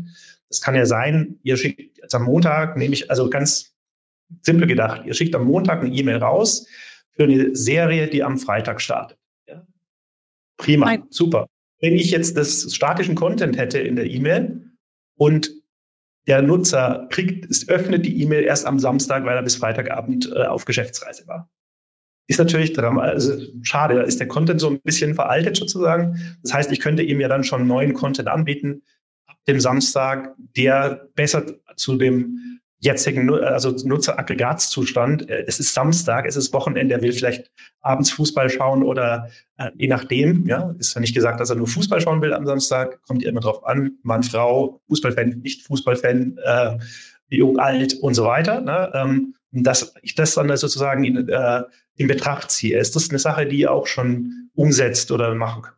Das kann ja sein, ihr schickt jetzt am Montag, nehme ich, also ganz simpel gedacht, ihr schickt am Montag eine E-Mail raus, für eine Serie, die am Freitag startet. Ja? Prima, Nein. super. Wenn ich jetzt das statischen Content hätte in der E-Mail und der Nutzer kriegt, es öffnet die E-Mail erst am Samstag, weil er bis Freitagabend äh, auf Geschäftsreise war. Ist natürlich also schade, da ist der Content so ein bisschen veraltet sozusagen. Das heißt, ich könnte ihm ja dann schon neuen Content anbieten ab dem Samstag, der besser zu dem jetzigen also Nutzeraggregatzustand. Äh, es ist Samstag, es ist Wochenende, er will vielleicht abends Fußball schauen oder äh, je nachdem. Ja, ist ja nicht gesagt, dass er nur Fußball schauen will am Samstag. Kommt immer drauf an, Mann, Frau, Fußballfan, nicht Fußballfan, äh, jung, alt und so weiter. Ne? Ähm, dass ich das dann sozusagen in, äh, in Betracht ziehe. Ist das eine Sache, die ihr auch schon umsetzt oder machen könnt?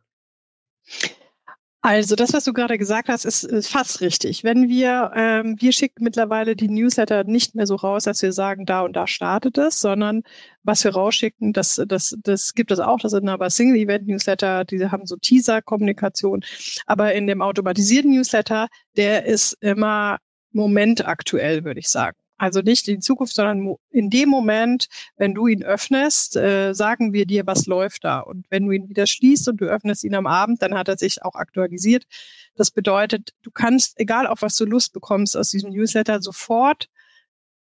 Also das, was du gerade gesagt hast, ist, ist fast richtig. Wenn wir, ähm, wir schicken mittlerweile die Newsletter nicht mehr so raus, dass wir sagen, da und da startet es, sondern was wir rausschicken, das, das, das gibt es auch. Das sind aber Single-Event-Newsletter, die haben so Teaser-Kommunikation. Aber in dem automatisierten Newsletter, der ist immer momentaktuell, würde ich sagen. Also nicht in Zukunft, sondern in dem Moment, wenn du ihn öffnest, äh, sagen wir dir, was läuft da. Und wenn du ihn wieder schließt und du öffnest ihn am Abend, dann hat er sich auch aktualisiert. Das bedeutet, du kannst, egal auf was du Lust bekommst aus diesem Newsletter, sofort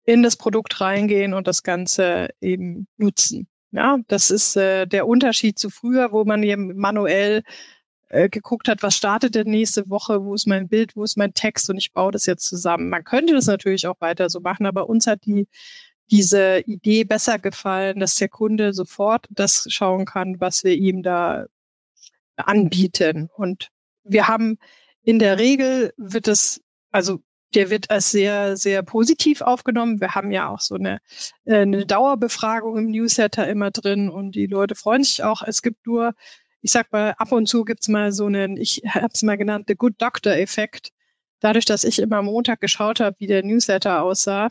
in das Produkt reingehen und das Ganze eben nutzen. Ja, das ist äh, der Unterschied zu früher, wo man eben manuell äh, geguckt hat, was startet denn nächste Woche, wo ist mein Bild, wo ist mein Text und ich baue das jetzt zusammen. Man könnte das natürlich auch weiter so machen, aber uns hat die diese Idee besser gefallen, dass der Kunde sofort das schauen kann, was wir ihm da anbieten. Und wir haben in der Regel wird es, also der wird als sehr, sehr positiv aufgenommen. Wir haben ja auch so eine, äh, eine Dauerbefragung im Newsletter immer drin und die Leute freuen sich auch. Es gibt nur ich sag mal, ab und zu gibt's mal so einen, ich habe es mal genannt, The Good Doctor-Effekt. Dadurch, dass ich immer Montag geschaut habe, wie der Newsletter aussah,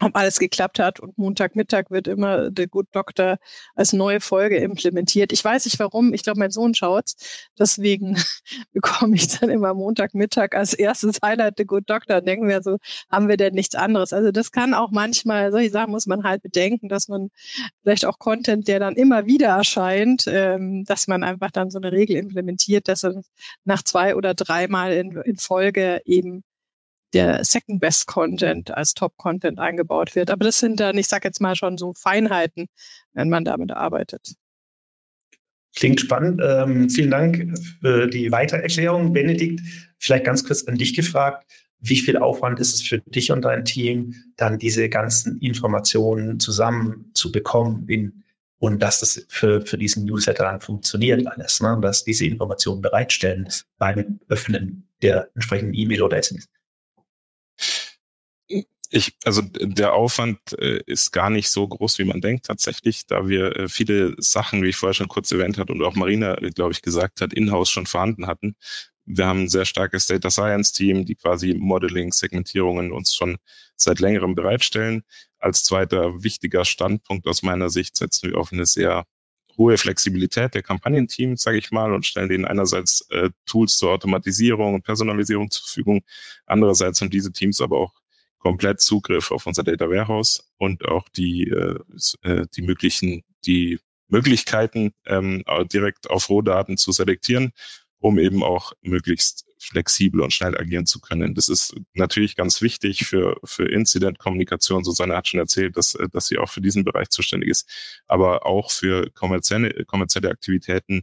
ob alles geklappt hat und Montagmittag wird immer The Good Doctor als neue Folge implementiert. Ich weiß nicht warum, ich glaube, mein Sohn schaut's. Deswegen (laughs) bekomme ich dann immer Montagmittag als erstes Highlight The Good Doctor. Denken wir so, haben wir denn nichts anderes? Also das kann auch manchmal, solche Sachen muss man halt bedenken, dass man vielleicht auch Content, der dann immer wieder erscheint, ähm, dass man einfach dann so eine Regel implementiert, dass er nach zwei oder dreimal in, in Folge eben der Second Best Content als Top Content eingebaut wird. Aber das sind dann, ich sage jetzt mal schon so Feinheiten, wenn man damit arbeitet. Klingt spannend. Ähm, vielen Dank für die Weitererklärung, Benedikt. Vielleicht ganz kurz an dich gefragt. Wie viel Aufwand ist es für dich und dein Team, dann diese ganzen Informationen zusammen zu bekommen und dass das für, für diesen Newsletter dann funktioniert alles, ne? dass diese Informationen bereitstellen beim Öffnen der entsprechenden E-Mail oder SMS? Ich, also der Aufwand äh, ist gar nicht so groß, wie man denkt tatsächlich, da wir äh, viele Sachen, wie ich vorher schon kurz erwähnt hat und auch Marina, äh, glaube ich, gesagt hat, in-house schon vorhanden hatten. Wir haben ein sehr starkes Data Science Team, die quasi Modeling, Segmentierungen uns schon seit längerem bereitstellen. Als zweiter wichtiger Standpunkt aus meiner Sicht setzen wir auf eine sehr hohe Flexibilität der Kampagnenteams, sage ich mal, und stellen denen einerseits äh, Tools zur Automatisierung und Personalisierung zur Verfügung. Andererseits haben diese Teams aber auch komplett Zugriff auf unser Data Warehouse und auch die, äh, äh die möglichen, die Möglichkeiten, ähm, direkt auf Rohdaten zu selektieren, um eben auch möglichst flexibel und schnell agieren zu können. Das ist natürlich ganz wichtig für, für Incident-Kommunikation. Susanne hat schon erzählt, dass, dass sie auch für diesen Bereich zuständig ist, aber auch für kommerzielle, kommerzielle Aktivitäten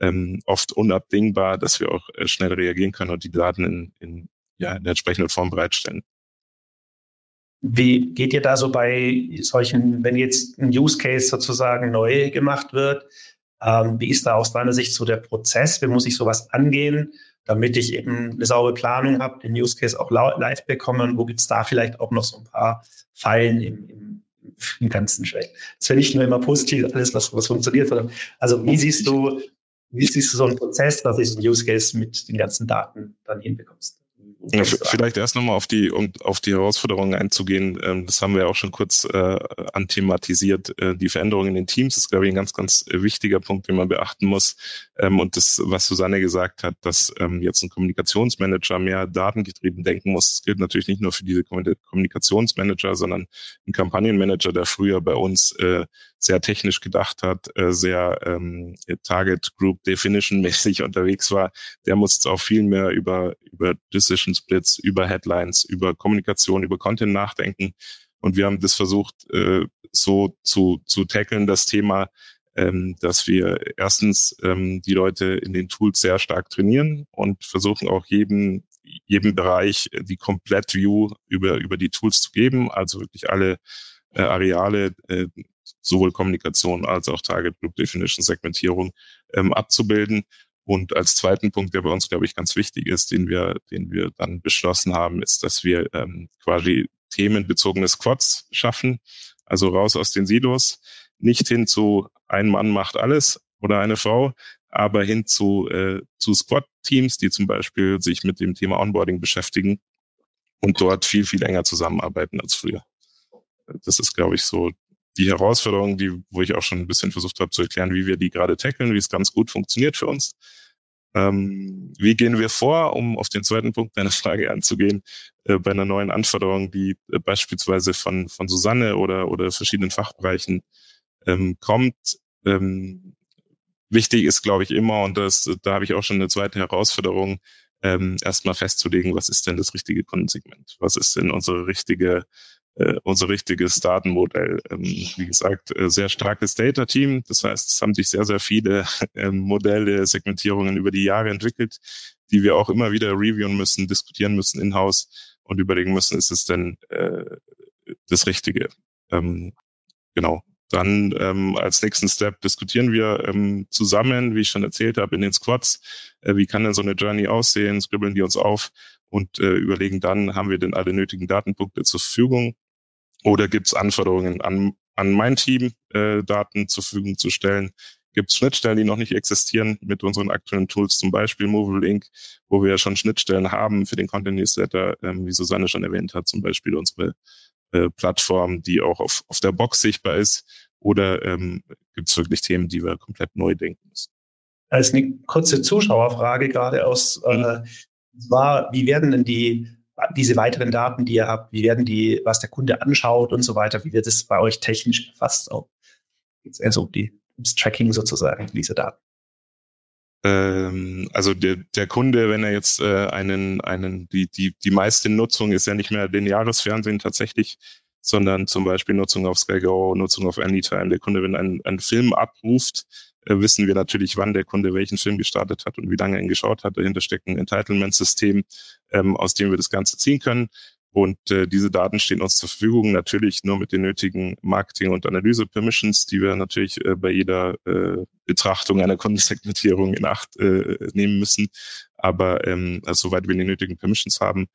ähm, oft unabdingbar, dass wir auch äh, schnell reagieren können und die Daten in, in, ja, in der entsprechenden Form bereitstellen. Wie geht ihr da so bei solchen, wenn jetzt ein Use Case sozusagen neu gemacht wird? Ähm, wie ist da aus deiner Sicht so der Prozess? Wie muss ich sowas angehen, damit ich eben eine saubere Planung habe, den Use Case auch live bekomme? Und wo gibt es da vielleicht auch noch so ein paar Fallen im, im, im ganzen Schwächen? Das wäre nicht nur immer positiv, alles, was, was funktioniert, also wie siehst du, wie siehst du so einen Prozess, dass ich einen Use Case mit den ganzen Daten dann hinbekommst? Ja, vielleicht erst nochmal auf die, um auf die Herausforderungen einzugehen. Ähm, das haben wir ja auch schon kurz äh, anthematisiert. Äh, die Veränderungen in den Teams ist, glaube ich, ein ganz, ganz wichtiger Punkt, den man beachten muss. Ähm, und das, was Susanne gesagt hat, dass ähm, jetzt ein Kommunikationsmanager mehr datengetrieben denken muss, das gilt natürlich nicht nur für diese Kommunikationsmanager, sondern ein Kampagnenmanager, der früher bei uns äh, sehr technisch gedacht hat, äh, sehr ähm, Target Group Definition (laughs) mäßig unterwegs war, der muss auch viel mehr über, über Decision Splits, über Headlines, über Kommunikation, über Content nachdenken. Und wir haben das versucht, äh, so zu, zu tackeln, das Thema, ähm, dass wir erstens ähm, die Leute in den Tools sehr stark trainieren und versuchen auch jedem, jedem Bereich die Komplett-View über, über die Tools zu geben, also wirklich alle äh, Areale, äh, sowohl Kommunikation als auch Target Group Definition, Segmentierung ähm, abzubilden. Und als zweiten Punkt, der bei uns, glaube ich, ganz wichtig ist, den wir, den wir dann beschlossen haben, ist, dass wir ähm, quasi themenbezogene Squads schaffen, also raus aus den Silos, nicht hin zu ein Mann macht alles oder eine Frau, aber hin zu, äh, zu Squad-Teams, die zum Beispiel sich mit dem Thema Onboarding beschäftigen und dort viel, viel enger zusammenarbeiten als früher. Das ist, glaube ich, so die Herausforderung, die, wo ich auch schon ein bisschen versucht habe zu erklären, wie wir die gerade tackeln, wie es ganz gut funktioniert für uns. Ähm, wie gehen wir vor, um auf den zweiten Punkt deiner Frage anzugehen, äh, bei einer neuen Anforderung, die äh, beispielsweise von, von Susanne oder, oder verschiedenen Fachbereichen ähm, kommt. Ähm, wichtig ist, glaube ich, immer, und das, da habe ich auch schon eine zweite Herausforderung, ähm, erstmal festzulegen, was ist denn das richtige Kundensegment? Was ist denn unsere richtige äh, unser richtiges Datenmodell. Ähm, wie gesagt, äh, sehr starkes Data-Team. Das heißt, es haben sich sehr, sehr viele (laughs) äh, Modelle, Segmentierungen über die Jahre entwickelt, die wir auch immer wieder reviewen müssen, diskutieren müssen in-house und überlegen müssen, ist es denn äh, das Richtige? Ähm, genau. Dann ähm, als nächsten Step diskutieren wir ähm, zusammen, wie ich schon erzählt habe, in den Squads, äh, wie kann denn so eine Journey aussehen, skribbeln die uns auf und äh, überlegen dann, haben wir denn alle nötigen Datenpunkte zur Verfügung oder gibt es Anforderungen an, an mein Team, äh, Daten zur Verfügung zu stellen? Gibt es Schnittstellen, die noch nicht existieren mit unseren aktuellen Tools, zum Beispiel Movable Inc., wo wir ja schon Schnittstellen haben für den Content Newsletter, ähm, wie Susanne schon erwähnt hat, zum Beispiel unsere äh, Plattform, die auch auf, auf der Box sichtbar ist? Oder ähm, gibt es wirklich Themen, die wir komplett neu denken müssen? Als eine kurze Zuschauerfrage gerade aus, äh, mhm. war, wie werden denn die diese weiteren Daten, die ihr habt, wie werden die, was der Kunde anschaut und so weiter, wie wird es bei euch technisch erfasst? Auch jetzt eher so die, das Tracking sozusagen dieser Daten. ähm, also der, der Kunde, wenn er jetzt äh, einen, einen, die, die, die meiste Nutzung ist ja nicht mehr lineares Fernsehen tatsächlich, sondern zum Beispiel Nutzung auf Sky Go, Nutzung auf Anytime. Der Kunde, wenn ein, ein Film abruft, wissen wir natürlich, wann der Kunde welchen Film gestartet hat und wie lange er ihn geschaut hat. Dahinter steckt ein Entitlement-System, ähm, aus dem wir das Ganze ziehen können. Und äh, diese Daten stehen uns zur Verfügung, natürlich nur mit den nötigen Marketing- und Analyse-Permissions, die wir natürlich äh, bei jeder äh, Betrachtung einer Kundensegmentierung in Acht äh, nehmen müssen. Aber ähm, also, soweit wir die nötigen Permissions haben,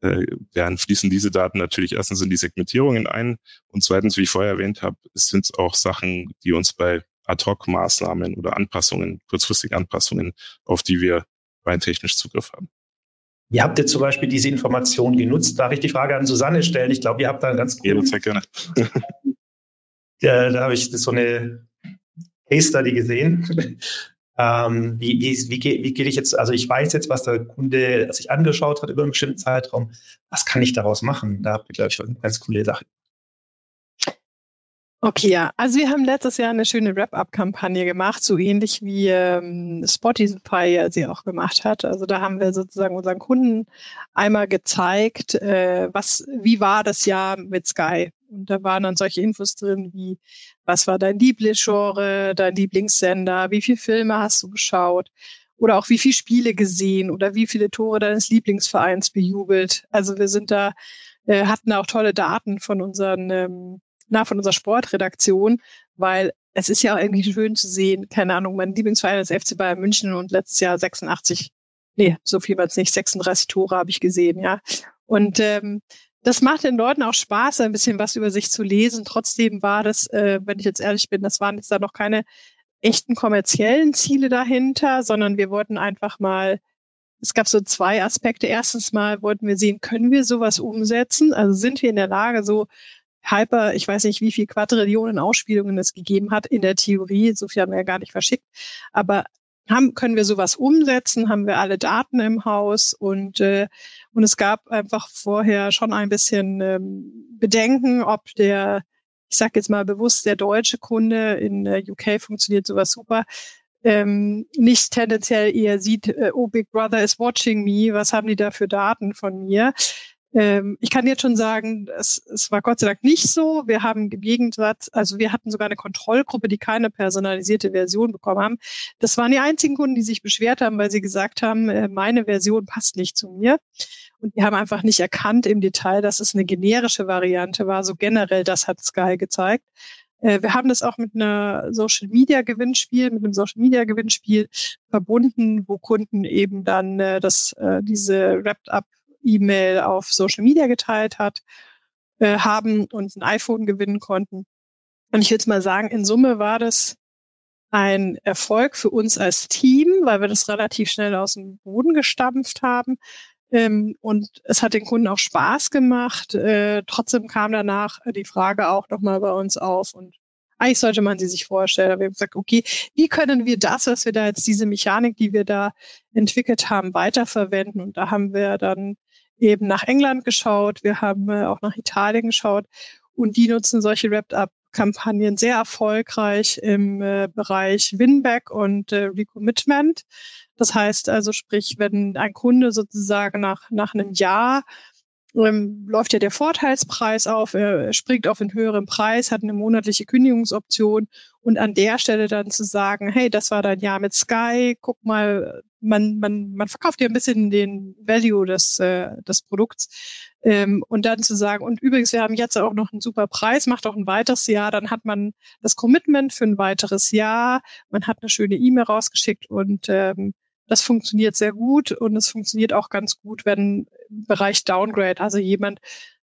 äh, werden fließen diese Daten natürlich erstens in die Segmentierungen ein und zweitens, wie ich vorher erwähnt habe, sind es auch Sachen, die uns bei Ad-Hoc-Maßnahmen oder Anpassungen, kurzfristige Anpassungen, auf die wir rein technisch Zugriff haben. Wie habt ihr zum Beispiel diese Information genutzt? Darf ich die Frage an Susanne stellen? Ich glaube, ihr habt da einen ganz guten... Ja, gerne. (laughs) ja, da habe ich so eine Case Study gesehen. (laughs) ähm, wie, wie, wie, wie gehe ich jetzt, also ich weiß jetzt, was der Kunde sich angeschaut hat über einen bestimmten Zeitraum. Was kann ich daraus machen? Da habt ihr, glaube ich, eine ganz coole Sache. Okay, ja. Also wir haben letztes Jahr eine schöne Wrap-up-Kampagne gemacht, so ähnlich wie ähm, Spotify sie auch gemacht hat. Also da haben wir sozusagen unseren Kunden einmal gezeigt, äh, was, wie war das Jahr mit Sky. Und da waren dann solche Infos drin wie, was war dein Lieblingsgenre, dein Lieblingssender, wie viele Filme hast du geschaut oder auch wie viele Spiele gesehen oder wie viele Tore deines Lieblingsvereins bejubelt. Also wir sind da, äh, hatten auch tolle Daten von unseren ähm, na, von unserer Sportredaktion, weil es ist ja auch irgendwie schön zu sehen, keine Ahnung, mein Lieblingsverein ist FC Bayern München und letztes Jahr 86, nee, so viel war es nicht, 36 Tore habe ich gesehen, ja. Und ähm, das macht den Leuten auch Spaß, ein bisschen was über sich zu lesen. Trotzdem war das, äh, wenn ich jetzt ehrlich bin, das waren jetzt da noch keine echten kommerziellen Ziele dahinter, sondern wir wollten einfach mal, es gab so zwei Aspekte. Erstens mal wollten wir sehen, können wir sowas umsetzen? Also sind wir in der Lage, so Hyper, ich weiß nicht, wie viel Quadrillionen Ausspielungen es gegeben hat in der Theorie, so viel haben wir ja gar nicht verschickt, aber haben, können wir sowas umsetzen, haben wir alle Daten im Haus? Und, äh, und es gab einfach vorher schon ein bisschen ähm, Bedenken, ob der, ich sage jetzt mal bewusst, der deutsche Kunde in äh, UK funktioniert sowas super, ähm, nicht tendenziell eher sieht, äh, oh, Big Brother is watching me, was haben die da für Daten von mir, ähm, ich kann jetzt schon sagen, es, es war Gott sei Dank nicht so. Wir haben im Gegensatz, also wir hatten sogar eine Kontrollgruppe, die keine personalisierte Version bekommen haben. Das waren die einzigen Kunden, die sich beschwert haben, weil sie gesagt haben, äh, meine Version passt nicht zu mir. Und die haben einfach nicht erkannt im Detail, dass es eine generische Variante war. So generell, das hat Sky gezeigt. Äh, wir haben das auch mit einer Social Media Gewinnspiel, mit einem Social Media Gewinnspiel verbunden, wo Kunden eben dann äh, das, äh, diese Wrapped Up E-Mail auf Social Media geteilt hat, äh, haben und ein iPhone gewinnen konnten. Und ich würde mal sagen, in Summe war das ein Erfolg für uns als Team, weil wir das relativ schnell aus dem Boden gestampft haben. Ähm, und es hat den Kunden auch Spaß gemacht. Äh, trotzdem kam danach die Frage auch nochmal bei uns auf und eigentlich sollte man sie sich vorstellen. Wir haben gesagt, okay, wie können wir das, was wir da jetzt, diese Mechanik, die wir da entwickelt haben, weiterverwenden? Und da haben wir dann eben nach England geschaut, wir haben äh, auch nach Italien geschaut und die nutzen solche Wrapped-Up-Kampagnen sehr erfolgreich im äh, Bereich Winback und äh, Recommitment. Das heißt also, sprich, wenn ein Kunde sozusagen nach, nach einem Jahr ähm, läuft ja der Vorteilspreis auf, er springt auf einen höheren Preis, hat eine monatliche Kündigungsoption und an der Stelle dann zu sagen, hey, das war dein Jahr mit Sky, guck mal, man, man, man verkauft ja ein bisschen den Value des, äh, des Produkts. Ähm, und dann zu sagen, und übrigens, wir haben jetzt auch noch einen super Preis, macht auch ein weiteres Jahr, dann hat man das Commitment für ein weiteres Jahr, man hat eine schöne E-Mail rausgeschickt und ähm, das funktioniert sehr gut. Und es funktioniert auch ganz gut, wenn im Bereich Downgrade, also jemand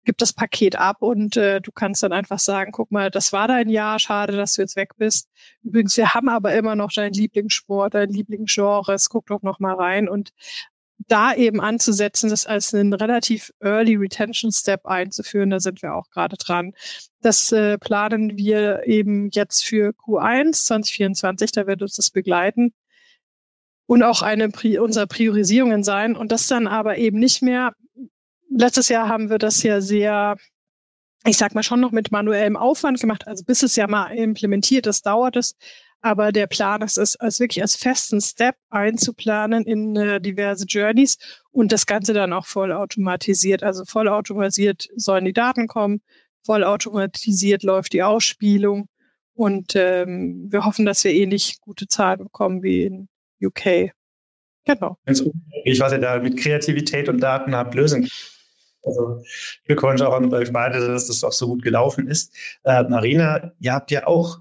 gibt das Paket ab und äh, du kannst dann einfach sagen, guck mal, das war dein Jahr, schade, dass du jetzt weg bist. Übrigens, wir haben aber immer noch deinen Lieblingssport, dein Lieblingsgenre, guck doch noch mal rein und da eben anzusetzen, das als einen relativ early Retention Step einzuführen, da sind wir auch gerade dran. Das äh, planen wir eben jetzt für Q1 2024, da wird uns das begleiten und auch eine unserer Priorisierungen sein. Und das dann aber eben nicht mehr. Letztes Jahr haben wir das ja sehr, ich sag mal schon noch mit manuellem Aufwand gemacht. Also bis es ja mal implementiert ist, dauert es. Aber der Plan ist es, als wirklich als festen Step einzuplanen in äh, diverse Journeys und das Ganze dann auch vollautomatisiert. Also vollautomatisiert sollen die Daten kommen, vollautomatisiert läuft die Ausspielung und ähm, wir hoffen, dass wir ähnlich gute Zahlen bekommen wie in UK. Genau. Ich was ihr da mit Kreativität und Daten habt lösen also Glückwunsch auch an euch beide, dass das auch so gut gelaufen ist. Äh, Marina, ihr habt ja auch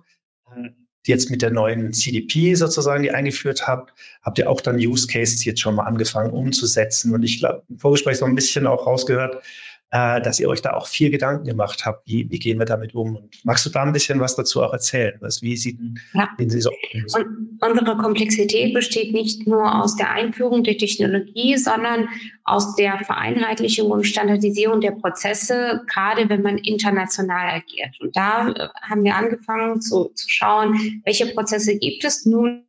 äh, jetzt mit der neuen CDP sozusagen, die eingeführt habt, habt ihr auch dann Use Cases jetzt schon mal angefangen umzusetzen. Und ich glaube, im Vorgespräch so ein bisschen auch rausgehört, äh, dass ihr euch da auch viel Gedanken gemacht habt, wie, wie gehen wir damit um? Und magst du da ein bisschen was dazu auch erzählen? Was, wie sieht ja. Sie so Und unsere Komplexität besteht nicht nur aus der Einführung der Technologie, sondern aus der Vereinheitlichung und Standardisierung der Prozesse, gerade wenn man international agiert. Und da äh, haben wir angefangen zu, zu schauen, welche Prozesse gibt es nun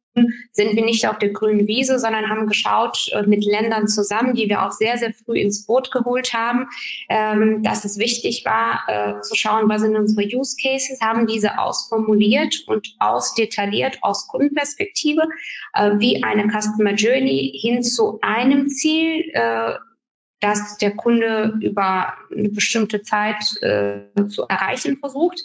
sind wir nicht auf der grünen Wiese, sondern haben geschaut äh, mit Ländern zusammen, die wir auch sehr, sehr früh ins Boot geholt haben, ähm, dass es wichtig war, äh, zu schauen, was sind unsere Use Cases, haben diese ausformuliert und ausdetailliert aus Kundenperspektive, äh, wie eine Customer Journey hin zu einem Ziel, das der Kunde über eine bestimmte Zeit zu erreichen versucht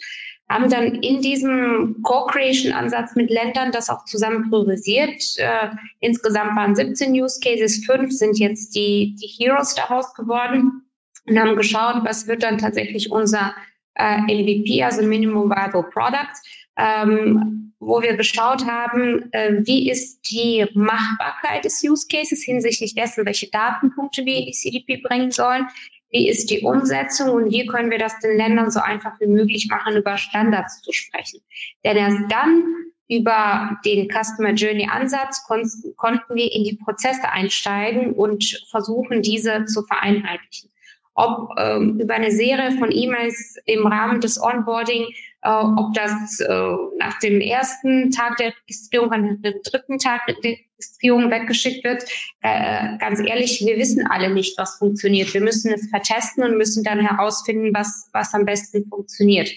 haben dann in diesem Co-Creation-Ansatz mit Ländern das auch zusammen priorisiert. Äh, insgesamt waren 17 Use Cases, fünf sind jetzt die, die Heroes daraus geworden und haben geschaut, was wird dann tatsächlich unser äh, MVP, also Minimum Viable Product, ähm, wo wir geschaut haben, äh, wie ist die Machbarkeit des Use Cases hinsichtlich dessen, welche Datenpunkte wir in die CDP bringen sollen, wie ist die Umsetzung und wie können wir das den Ländern so einfach wie möglich machen, über Standards zu sprechen. Denn erst dann über den Customer Journey Ansatz kon konnten wir in die Prozesse einsteigen und versuchen, diese zu vereinheitlichen. Ob ähm, über eine Serie von E-Mails im Rahmen des Onboarding äh, ob das äh, nach dem ersten Tag der Registrierung, an dem dritten Tag der Registrierung weggeschickt wird. Äh, ganz ehrlich, wir wissen alle nicht, was funktioniert. Wir müssen es vertesten und müssen dann herausfinden, was, was am besten funktioniert.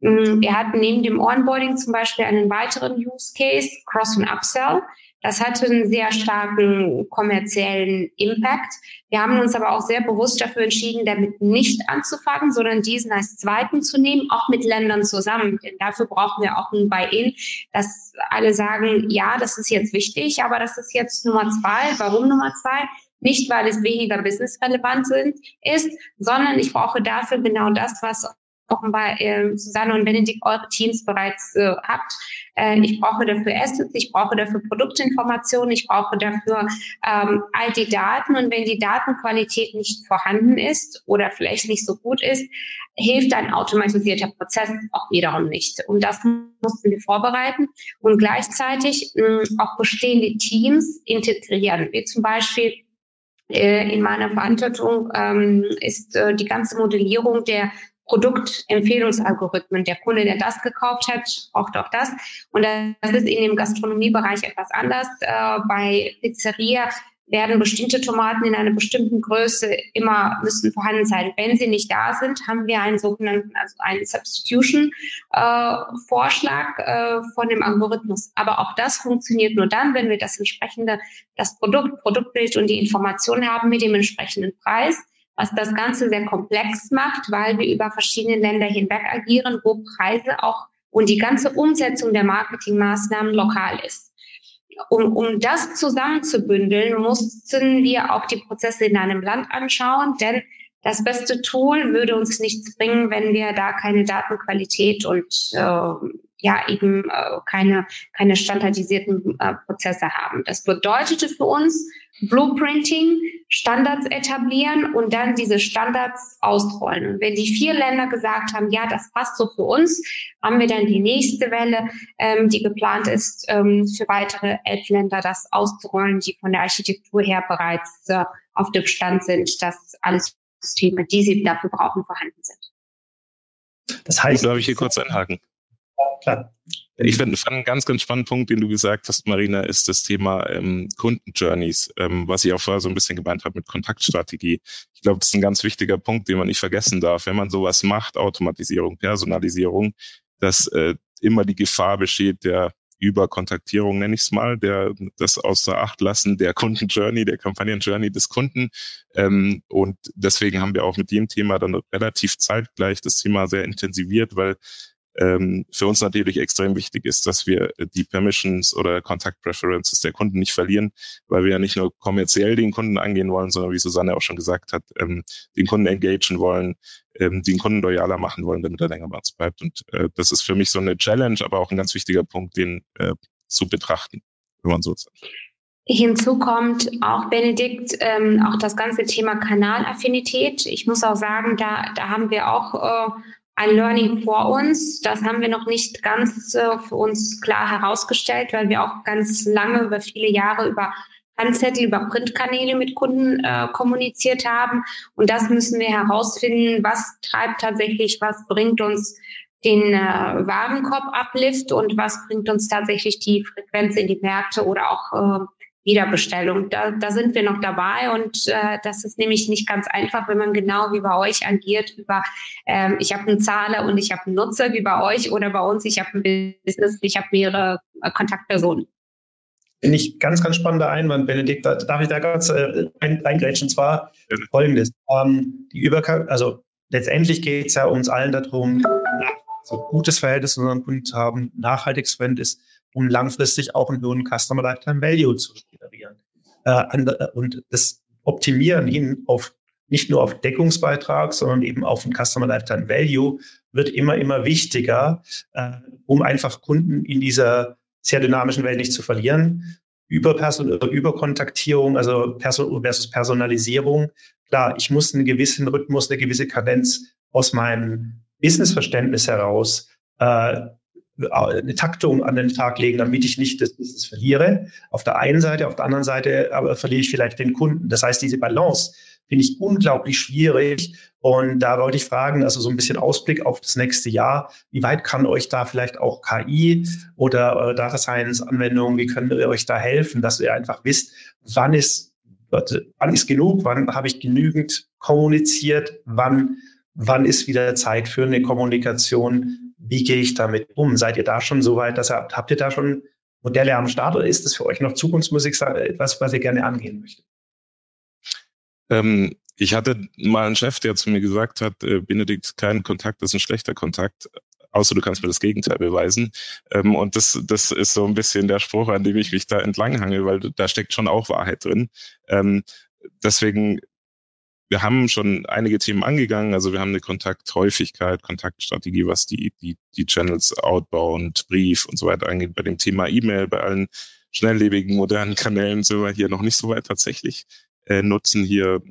Mm, wir hatten neben dem Onboarding zum Beispiel einen weiteren Use Case, Cross- und Upsell. Das hatte einen sehr starken kommerziellen Impact. Wir haben uns aber auch sehr bewusst dafür entschieden, damit nicht anzufangen, sondern diesen als zweiten zu nehmen, auch mit Ländern zusammen. Denn dafür brauchen wir auch ein Buy-in, dass alle sagen, ja, das ist jetzt wichtig, aber das ist jetzt Nummer zwei. Warum Nummer zwei? Nicht, weil es weniger businessrelevant ist, sondern ich brauche dafür genau das, was offenbar äh, Susanne und Benedikt eure Teams bereits äh, habt. Äh, ich brauche dafür Assets, ich brauche dafür Produktinformationen, ich brauche dafür ähm, all die Daten. Und wenn die Datenqualität nicht vorhanden ist oder vielleicht nicht so gut ist, hilft ein automatisierter Prozess auch wiederum nicht. Und das mussten wir vorbereiten und gleichzeitig mh, auch bestehende Teams integrieren, wie zum Beispiel äh, in meiner Verantwortung ähm, ist äh, die ganze Modellierung der Produktempfehlungsalgorithmen. Der Kunde, der das gekauft hat, braucht auch das. Und das ist in dem Gastronomiebereich etwas anders. Äh, bei Pizzeria werden bestimmte Tomaten in einer bestimmten Größe immer müssen vorhanden sein. Wenn sie nicht da sind, haben wir einen sogenannten, also einen Substitution-Vorschlag äh, äh, von dem Algorithmus. Aber auch das funktioniert nur dann, wenn wir das entsprechende, das Produkt, Produktbild und die Information haben mit dem entsprechenden Preis was das Ganze sehr komplex macht, weil wir über verschiedene Länder hinweg agieren, wo Preise auch und die ganze Umsetzung der Marketingmaßnahmen lokal ist. Um, um das zusammenzubündeln, mussten wir auch die Prozesse in einem Land anschauen, denn das beste Tool würde uns nichts bringen, wenn wir da keine Datenqualität und äh, ja eben äh, keine, keine standardisierten äh, Prozesse haben. Das bedeutete für uns Blueprinting, Standards etablieren und dann diese Standards ausrollen. Und wenn die vier Länder gesagt haben, ja, das passt so für uns, haben wir dann die nächste Welle, ähm, die geplant ist, ähm, für weitere elf Länder das auszurollen, die von der Architektur her bereits äh, auf dem Stand sind, dass alles Systeme, die sie dafür brauchen, vorhanden sind. Das heißt, darf ich hier kurz einhaken? klar. Ich finde, fand einen ganz, ganz spannenden Punkt, den du gesagt hast, Marina, ist das Thema ähm, Kundenjourneys, ähm, was ich auch vorher so ein bisschen gemeint habe mit Kontaktstrategie. Ich glaube, das ist ein ganz wichtiger Punkt, den man nicht vergessen darf. Wenn man sowas macht, Automatisierung, Personalisierung, dass äh, immer die Gefahr besteht der Überkontaktierung, nenne ich es mal, der das außer Acht lassen der Kundenjourney, der Kampagnen-Journey des Kunden. Ähm, und deswegen haben wir auch mit dem Thema dann relativ zeitgleich das Thema sehr intensiviert, weil ähm, für uns natürlich extrem wichtig ist, dass wir die Permissions oder Contact Preferences der Kunden nicht verlieren, weil wir ja nicht nur kommerziell den Kunden angehen wollen, sondern wie Susanne auch schon gesagt hat, ähm, den Kunden engagen wollen, ähm, den Kunden loyaler machen wollen, damit er länger bei uns bleibt. Und äh, das ist für mich so eine Challenge, aber auch ein ganz wichtiger Punkt, den äh, zu betrachten, wenn man so sagt. Hinzu kommt auch Benedikt, ähm, auch das ganze Thema Kanalaffinität. Ich muss auch sagen, da, da haben wir auch äh, ein Learning vor uns. Das haben wir noch nicht ganz äh, für uns klar herausgestellt, weil wir auch ganz lange über viele Jahre über Handzettel, über Printkanäle mit Kunden äh, kommuniziert haben. Und das müssen wir herausfinden, was treibt tatsächlich, was bringt uns den äh, Warenkorb-Uplift und was bringt uns tatsächlich die Frequenz in die Märkte oder auch äh, Wiederbestellung. Da, da sind wir noch dabei und äh, das ist nämlich nicht ganz einfach, wenn man genau wie bei euch agiert über ähm, ich habe einen Zahler und ich habe einen Nutzer wie bei euch oder bei uns ich habe ein Business, ich habe mehrere äh, Kontaktpersonen. Finde ich ganz, ganz spannender Einwand, Benedikt. Darf ich da ganz äh, eingrätschen? Und zwar folgendes. Ähm, die Überka also letztendlich geht es ja uns allen darum, so gutes Verhältnis zu unseren Kunden zu haben, nachhaltiges Verhältnis um langfristig auch einen hohen Customer Lifetime Value zu generieren. Äh, und das Optimieren hin auf nicht nur auf Deckungsbeitrag, sondern eben auf den Customer Lifetime Value wird immer, immer wichtiger, äh, um einfach Kunden in dieser sehr dynamischen Welt nicht zu verlieren. Überperson Überkontaktierung, also Person versus Personalisierung. Klar, ich muss einen gewissen Rhythmus, eine gewisse Kadenz aus meinem Businessverständnis heraus äh, eine Taktung an den Tag legen, damit ich nicht das Business verliere. Auf der einen Seite, auf der anderen Seite aber verliere ich vielleicht den Kunden. Das heißt, diese Balance finde ich unglaublich schwierig. Und da wollte ich fragen, also so ein bisschen Ausblick auf das nächste Jahr. Wie weit kann euch da vielleicht auch KI oder äh, Data Science Anwendungen, wie können wir euch da helfen, dass ihr einfach wisst, wann ist, wann ist genug, wann habe ich genügend kommuniziert, wann, wann ist wieder Zeit für eine Kommunikation, wie gehe ich damit um? Seid ihr da schon so weit, dass ihr, habt ihr da schon Modelle am Start oder ist das für euch noch Zukunftsmusik etwas, was ihr gerne angehen möchtet? Ähm, ich hatte mal einen Chef, der zu mir gesagt hat, äh, Benedikt, kein Kontakt ist ein schlechter Kontakt, außer du kannst mir das Gegenteil beweisen. Ähm, und das, das ist so ein bisschen der Spruch, an dem ich mich da entlanghange, weil da steckt schon auch Wahrheit drin. Ähm, deswegen wir haben schon einige Themen angegangen. Also wir haben eine Kontakthäufigkeit, Kontaktstrategie, was die, die, die Channels outbound, Brief und so weiter angeht. Bei dem Thema E-Mail, bei allen schnelllebigen, modernen Kanälen sind wir hier noch nicht so weit tatsächlich. Äh, nutzen hier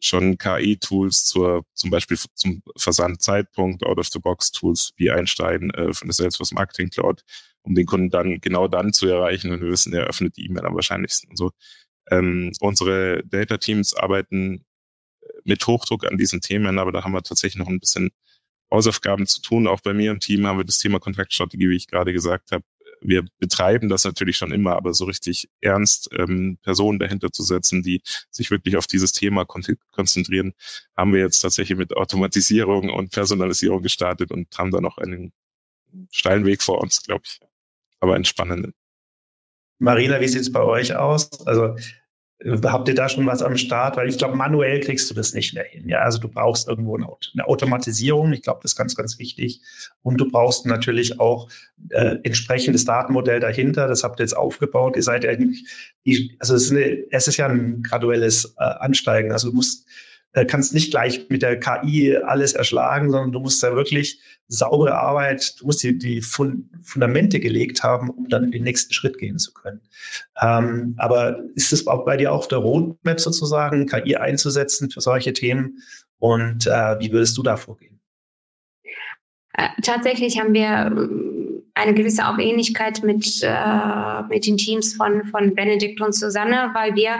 schon KI-Tools zur, zum Beispiel zum Versandzeitpunkt, Out-of-the-Box-Tools wie Einstein äh, von der Salesforce Marketing Cloud, um den Kunden dann genau dann zu erreichen, wenn wir wissen, er öffnet die E-Mail am wahrscheinlichsten und so. Ähm, unsere Data-Teams arbeiten mit Hochdruck an diesen Themen, aber da haben wir tatsächlich noch ein bisschen Hausaufgaben zu tun. Auch bei mir im Team haben wir das Thema Kontaktstrategie, wie ich gerade gesagt habe. Wir betreiben das natürlich schon immer, aber so richtig ernst ähm, Personen dahinter zu setzen, die sich wirklich auf dieses Thema kon konzentrieren, haben wir jetzt tatsächlich mit Automatisierung und Personalisierung gestartet und haben da noch einen steilen Weg vor uns, glaube ich, aber einen spannenden. Marina, wie sieht es bei euch aus? Also Habt ihr da schon was am Start? Weil ich glaube, manuell kriegst du das nicht mehr hin. Ja, also du brauchst irgendwo eine Automatisierung. Ich glaube, das ist ganz, ganz wichtig. Und du brauchst natürlich auch äh, entsprechendes Datenmodell dahinter. Das habt ihr jetzt aufgebaut. Ihr seid ja, also es ist, eine, es ist ja ein graduelles äh, Ansteigen. Also du musst kannst nicht gleich mit der KI alles erschlagen, sondern du musst da wirklich saubere Arbeit, du musst die, die Fundamente gelegt haben, um dann in den nächsten Schritt gehen zu können. Ähm, aber ist es auch bei dir auf der Roadmap sozusagen, KI einzusetzen für solche Themen? Und äh, wie würdest du da vorgehen? Äh, tatsächlich haben wir äh, eine gewisse auch Ähnlichkeit mit, äh, mit den Teams von, von Benedikt und Susanne, weil wir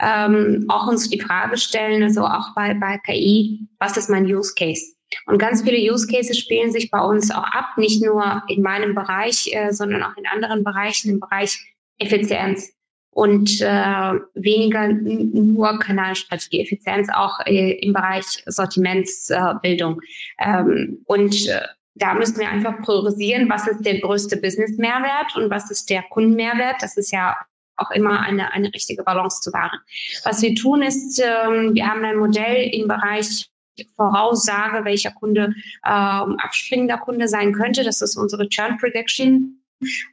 ähm, auch uns die Frage stellen, also auch bei, bei KI, was ist mein Use Case? Und ganz viele Use Cases spielen sich bei uns auch ab, nicht nur in meinem Bereich, äh, sondern auch in anderen Bereichen, im Bereich Effizienz und äh, weniger nur Kanalstrategie, Effizienz auch äh, im Bereich Sortimentsbildung. Äh, ähm, und äh, da müssen wir einfach priorisieren, was ist der größte Business-Mehrwert und was ist der Kundenmehrwert. Das ist ja auch immer eine, eine richtige Balance zu wahren. Was wir tun ist, ähm, wir haben ein Modell im Bereich Voraussage, welcher Kunde ähm, abspringender Kunde sein könnte. Das ist unsere Churn Prediction.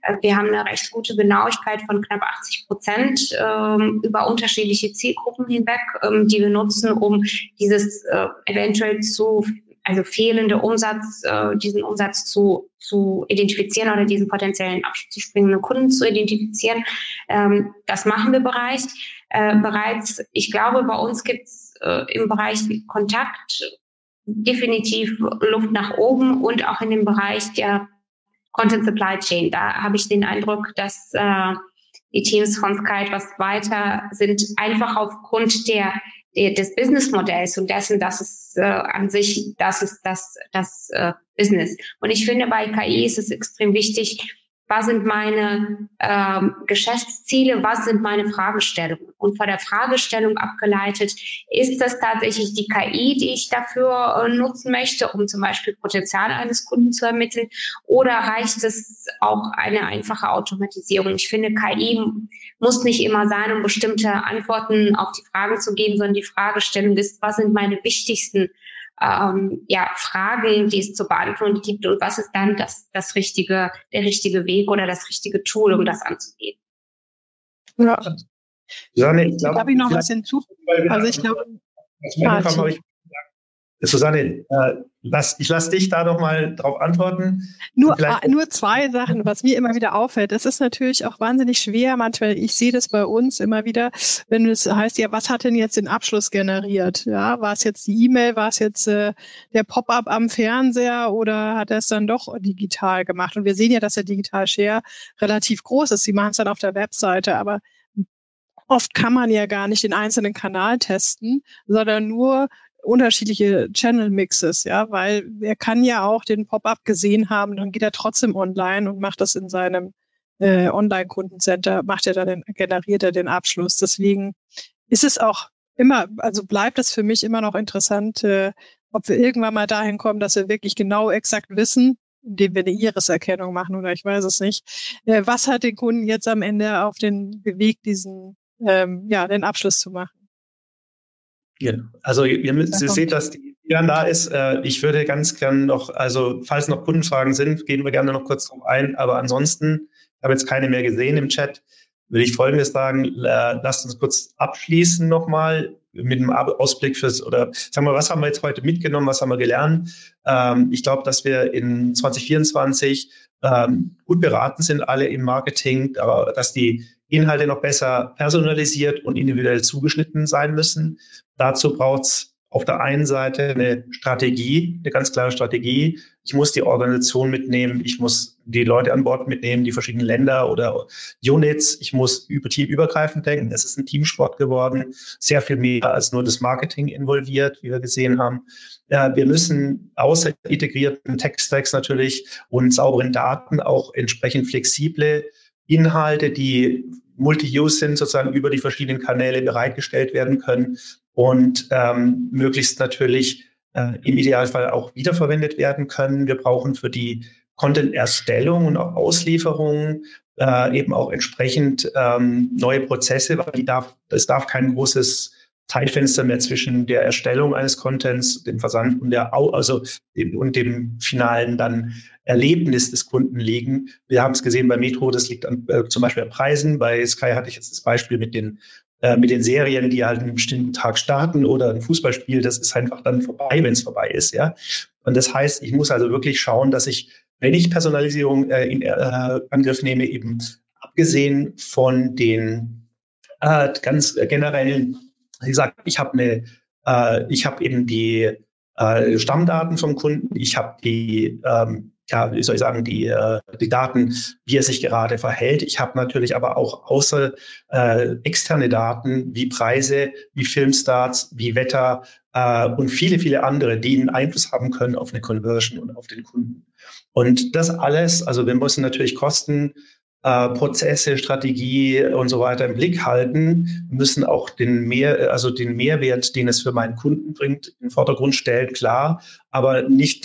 Äh, wir haben eine recht gute Genauigkeit von knapp 80 Prozent ähm, über unterschiedliche Zielgruppen hinweg, ähm, die wir nutzen, um dieses äh, eventuell zu also fehlende Umsatz, äh, diesen Umsatz zu, zu identifizieren oder diesen potenziellen abzuspringenden Kunden zu identifizieren. Ähm, das machen wir bereits. Äh, bereits. Ich glaube, bei uns gibt es äh, im Bereich Kontakt definitiv Luft nach oben und auch in dem Bereich der Content Supply Chain. Da habe ich den Eindruck, dass äh, die Teams von Sky etwas weiter sind, einfach aufgrund der des Businessmodells und dessen, dass es äh, an sich, das ist das, das äh, Business. Und ich finde, bei KI ist es extrem wichtig, was sind meine ähm, Geschäftsziele, was sind meine Fragestellungen. Und von der Fragestellung abgeleitet, ist das tatsächlich die KI, die ich dafür äh, nutzen möchte, um zum Beispiel Potenzial eines Kunden zu ermitteln, oder reicht es auch eine einfache Automatisierung? Ich finde, KI muss nicht immer sein, um bestimmte Antworten auf die Fragen zu geben, sondern die Fragestellung ist, was sind meine wichtigsten ähm, ja, Fragen, die es zu beantworten gibt und was ist dann das, das richtige, der richtige Weg oder das richtige Tool, um das anzugehen. Ja. Susanne, ich glaube, Darf ich noch was hinzufügen? Also ich glaube, Susanne, äh, lass, ich lasse dich da noch mal drauf antworten. Nur, äh, nur zwei Sachen, was mir immer wieder auffällt. Das ist natürlich auch wahnsinnig schwer. Manchmal, ich sehe das bei uns immer wieder, wenn es heißt, ja, was hat denn jetzt den Abschluss generiert? Ja, war es jetzt die E-Mail, war es jetzt äh, der Pop-up am Fernseher oder hat er es dann doch digital gemacht? Und wir sehen ja, dass der Digital Share relativ groß ist. Sie machen es dann auf der Webseite, aber oft kann man ja gar nicht den einzelnen Kanal testen, sondern nur unterschiedliche Channel Mixes, ja, weil er kann ja auch den Pop-up gesehen haben, dann geht er trotzdem online und macht das in seinem äh, Online-Kundencenter, macht er dann den, generiert er den Abschluss. Deswegen ist es auch immer, also bleibt es für mich immer noch interessant, äh, ob wir irgendwann mal dahin kommen, dass wir wirklich genau exakt wissen, indem wir eine Iris-Erkennung machen oder ich weiß es nicht. Äh, was hat den Kunden jetzt am Ende auf den bewegt, diesen, ähm, ja, den Abschluss zu machen? Genau. Also ihr, ihr seht, dass die Jan da ist. Äh, ich würde ganz gern noch, also falls noch Kundenfragen sind, gehen wir gerne noch kurz drauf ein. Aber ansonsten, ich habe jetzt keine mehr gesehen im Chat, würde ich Folgendes sagen, äh, lasst uns kurz abschließen nochmal mit einem Ausblick fürs, oder sagen wir, was haben wir jetzt heute mitgenommen, was haben wir gelernt? Ähm, ich glaube, dass wir in 2024 ähm, gut beraten sind, alle im Marketing, aber dass die Inhalte noch besser personalisiert und individuell zugeschnitten sein müssen. Dazu braucht es auf der einen Seite eine Strategie, eine ganz klare Strategie. Ich muss die Organisation mitnehmen, ich muss die Leute an Bord mitnehmen, die verschiedenen Länder oder Units. Ich muss über teamübergreifend denken. Es ist ein Teamsport geworden, sehr viel mehr als nur das Marketing involviert, wie wir gesehen haben. Wir müssen außer integrierten Tech-Stacks natürlich und sauberen Daten auch entsprechend flexible Inhalte, die Multi-Use sind, sozusagen über die verschiedenen Kanäle bereitgestellt werden können und ähm, möglichst natürlich äh, im Idealfall auch wiederverwendet werden können. Wir brauchen für die Content-Erstellung und auch Auslieferung äh, eben auch entsprechend ähm, neue Prozesse, weil die darf, es darf kein großes Zeitfenster mehr zwischen der Erstellung eines Contents, dem Versand und der also dem, und dem finalen dann Erlebnis des Kunden liegen. Wir haben es gesehen bei Metro, das liegt an, äh, zum Beispiel an Preisen. Bei Sky hatte ich jetzt das Beispiel mit den äh, mit den Serien, die halt einen bestimmten Tag starten oder ein Fußballspiel, das ist einfach dann vorbei, wenn es vorbei ist, ja. Und das heißt, ich muss also wirklich schauen, dass ich, wenn ich Personalisierung äh, in äh, Angriff nehme, eben abgesehen von den äh, ganz generellen, wie gesagt, ich habe eine, äh, ich habe eben die äh, Stammdaten vom Kunden, ich habe die ähm, ja, wie soll ich sagen, die, äh, die Daten, wie er sich gerade verhält. Ich habe natürlich aber auch außer äh, externe Daten wie Preise, wie Filmstarts, wie Wetter äh, und viele, viele andere, die einen Einfluss haben können auf eine Conversion und auf den Kunden. Und das alles, also wir müssen natürlich Kosten, äh, Prozesse, Strategie und so weiter im Blick halten, müssen auch den mehr, also den Mehrwert, den es für meinen Kunden bringt, in den Vordergrund stellen, klar, aber nicht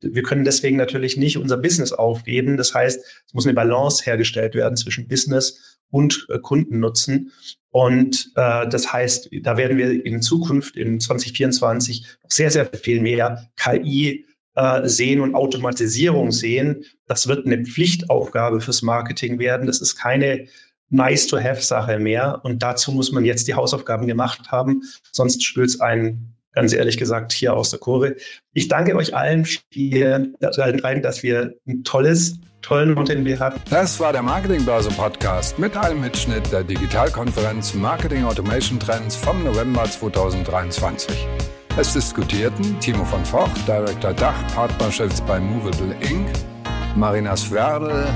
wir können deswegen natürlich nicht unser Business aufgeben. Das heißt, es muss eine Balance hergestellt werden zwischen Business und äh, Kundennutzen. Und äh, das heißt, da werden wir in Zukunft in 2024 noch sehr, sehr viel mehr KI äh, sehen und Automatisierung sehen. Das wird eine Pflichtaufgabe fürs Marketing werden. Das ist keine Nice-to-have-Sache mehr. Und dazu muss man jetzt die Hausaufgaben gemacht haben. Sonst stürzt ein ganz ehrlich gesagt, hier aus der Kurve. Ich danke euch allen, vier, dass wir ein tolles, tollen Content hatten. Das war der Marketingbörse Podcast mit einem Mitschnitt der Digitalkonferenz Marketing Automation Trends vom November 2023. Es diskutierten Timo von Vocht, Director Dach Partnerships bei Movable Inc., Marina Sverdl,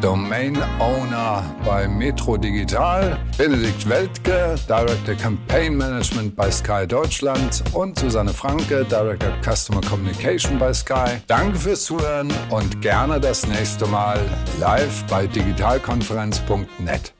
Domain Owner bei Metro Digital, Benedikt Weltke, Director Campaign Management bei Sky Deutschland und Susanne Franke, Director Customer Communication bei Sky. Danke fürs Zuhören und gerne das nächste Mal live bei digitalkonferenz.net.